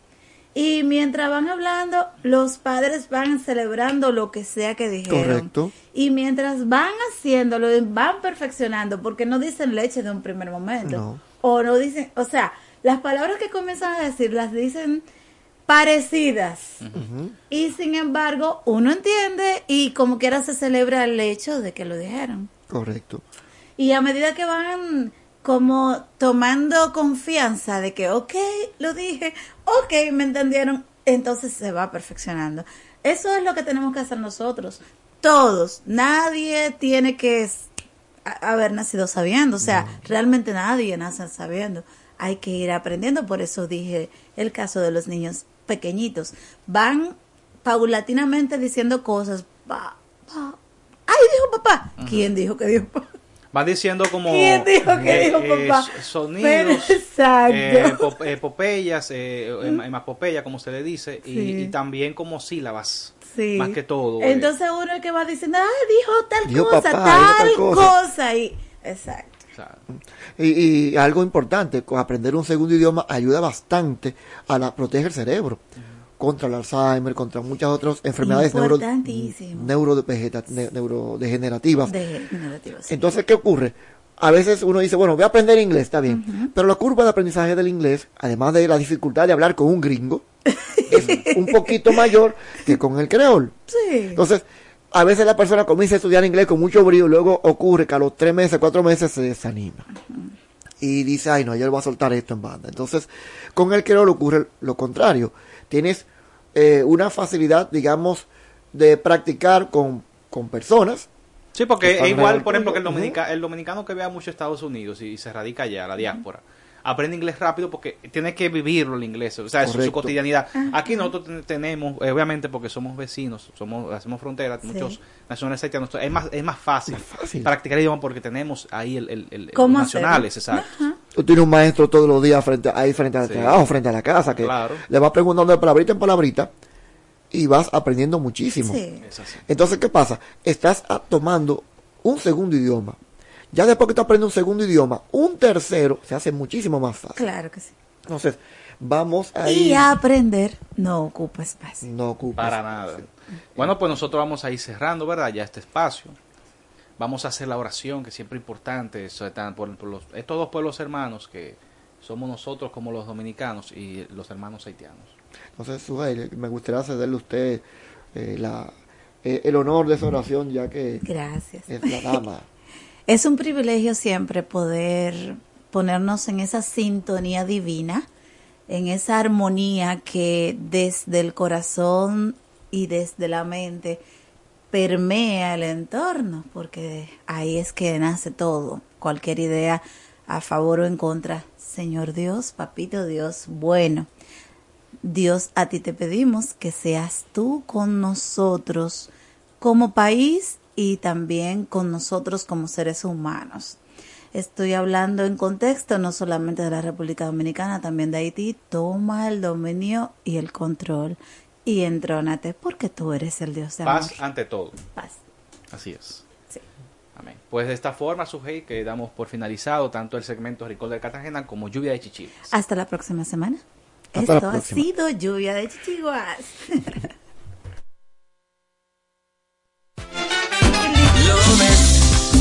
y mientras van hablando, los padres van celebrando lo que sea que dijeron. Correcto. Y mientras van haciéndolo, van perfeccionando, porque no dicen leche de un primer momento. No. O no dicen, o sea, las palabras que comienzan a decir las dicen parecidas. Y sin embargo, uno entiende y como quiera se celebra el hecho de que lo dijeron. Correcto. Y a medida que van como tomando confianza de que, ok, lo dije, ok, me entendieron, entonces se va perfeccionando. Eso es lo que tenemos que hacer nosotros. Todos. Nadie tiene que haber nacido sabiendo. O sea, realmente nadie nace sabiendo. Hay que ir aprendiendo. Por eso dije el caso de los niños pequeñitos. Van paulatinamente diciendo cosas. Pa, pa. ¡Ay, dijo papá! ¿Quién dijo que dijo papá? Van diciendo como... ¿Quién dijo que dijo papá? s- Sonidos, eh, pop- epopeyas, eh, em- emapopeya, como se le dice, y, Sí. y también como sílabas, Sí. más que todo. eh. Entonces uno es que va diciendo, ay, dijo tal Dijo cosa, papá, tal, dijo tal cosa. cosa. Y, exacto. Y, y algo importante, con aprender un segundo idioma ayuda bastante a la proteger el cerebro contra el Alzheimer, contra muchas otras enfermedades neuro, neurodegenerativas. Degenerativos, sí. Entonces, ¿qué ocurre? A veces uno dice, bueno, voy a aprender inglés, está bien. Pero la curva de aprendizaje del inglés, además de la dificultad de hablar con un gringo, es un poquito mayor que con el creol. Sí. Entonces, a veces la persona comienza a estudiar inglés con mucho brío, luego ocurre que a los tres meses, cuatro meses se desanima. Y dice, ay no, yo le voy a soltar esto en banda. Entonces, con el creol ocurre lo contrario. Tienes eh, una facilidad, digamos, de practicar con, con personas. Sí, porque que es igual, por ejemplo, que el, dominica- el dominicano que vea mucho Estados Unidos y, se radica allá, la diáspora, aprende inglés rápido porque tiene que vivirlo el inglés, o sea, es su cotidianidad. Ajá. Aquí nosotros ten- tenemos, eh, obviamente porque somos vecinos, somos hacemos frontera, Sí. muchos nacionales haitianos, es más, es más fácil, fácil. practicar el idioma porque tenemos ahí el, el, el- ¿Cómo los nacionales, exacto. Tú tienes un maestro todos los días frente, ahí frente al Sí. trabajo, frente a la casa, que Claro. le vas preguntando de palabrita en palabrita y vas aprendiendo muchísimo. Sí. Es así. Entonces, ¿qué pasa? Estás tomando un segundo idioma. Ya después que tú aprendes un segundo idioma, un tercero se hace muchísimo más fácil. Claro que sí. Entonces, vamos a Y ir. aprender no ocupa espacio. No ocupas. Para nada. Bueno, pues nosotros vamos a ir cerrando, ¿verdad? Ya este espacio. Vamos a hacer la oración, que siempre es importante, eso está por, por los, estos dos pueblos hermanos que somos nosotros como los dominicanos y los hermanos haitianos. Entonces, Suhail, me gustaría cederle a usted eh, la, eh, el honor de esa oración, ya que Gracias. es la dama. Es un privilegio siempre poder ponernos en esa sintonía divina, en esa armonía que desde el corazón y desde la mente permea el entorno, porque ahí es que nace todo, cualquier idea a favor o en contra. Señor Dios, papito Dios, bueno. Dios, a ti te pedimos que seas tú con nosotros como país y también con nosotros como seres humanos. Estoy hablando en contexto no solamente de la República Dominicana, también de Haití. Toma el dominio y el control y entrónate porque tú eres el Dios de amor. Paz ante todo. Paz. Así es. Sí. Amén. Pues de esta forma, Sujei, que damos por finalizado tanto el segmento Ricol de Cartagena como Lluvia de Chichivas. Hasta la próxima semana. Esto ha sido lluvia de chichiguas. Lo ves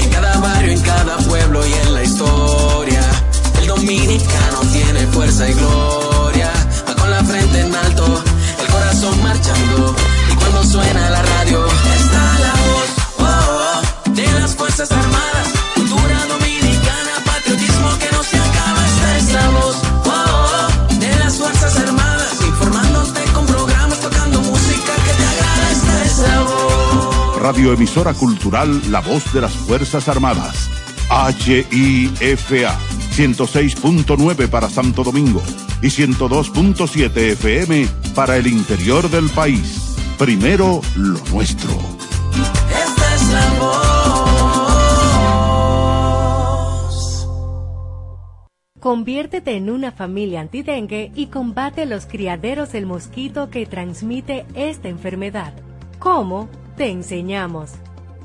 en cada barrio, en cada pueblo y en la historia. El dominicano tiene fuerza y gloria. Va con la frente en alto, corazón marchando. Y cuando suena la radio, está la voz oh, oh, de las Fuerzas Armadas. Cultura dominicana, patriotismo que no se acaba. Está esa voz oh, oh, de las Fuerzas Armadas. Informándote con programas, tocando música que te agrada. Está esa voz. Radioemisora Cultural La Voz de las Fuerzas Armadas. HIFA 106.9 para Santo Domingo y 102.7 FM para el interior del país. Primero lo nuestro. Esta es la voz. Conviértete en una familia antidengue y combate los criaderos del mosquito que transmite esta enfermedad. ¿Cómo? Te enseñamos.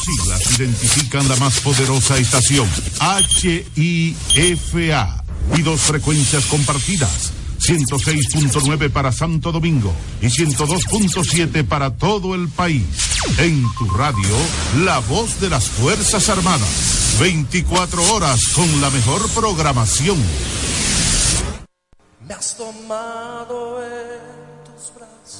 Cuatro siglas identifican la más poderosa estación, HIFA, y dos frecuencias compartidas, 106.9 para Santo Domingo y 102.7 para todo el país. En tu radio, la voz de las Fuerzas Armadas, 24 horas con la mejor programación. Me has tomado en tus brazos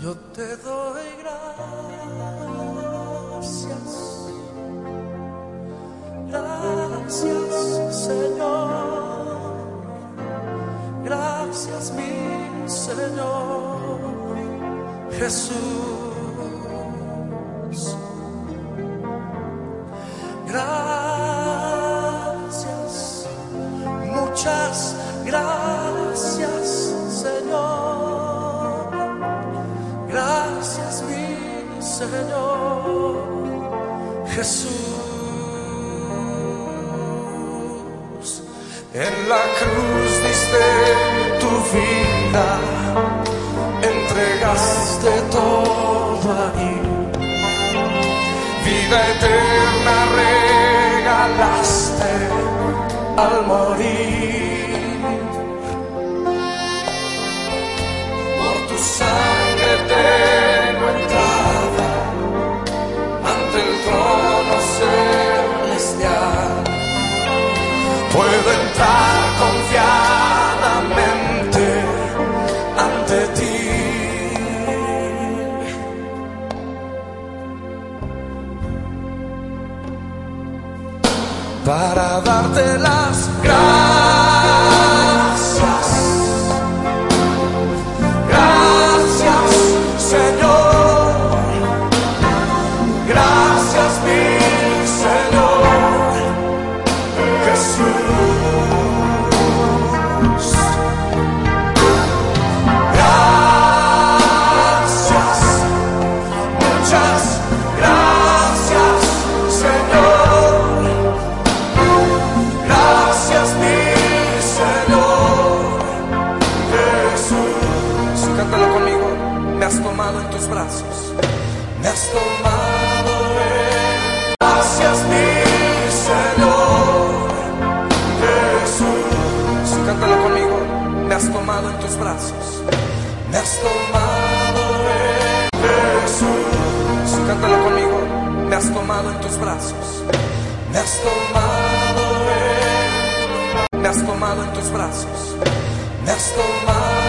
Yo te doy gracias. Gracias, Señor. Gracias, mi Señor. Jesús. Gracias, Señor. Jesús. En la cruz diste tu vida, entregaste todo ahí. Vida eterna regalaste al morir. Por tu sangre tengo Para darte las gracias. Tomado en Me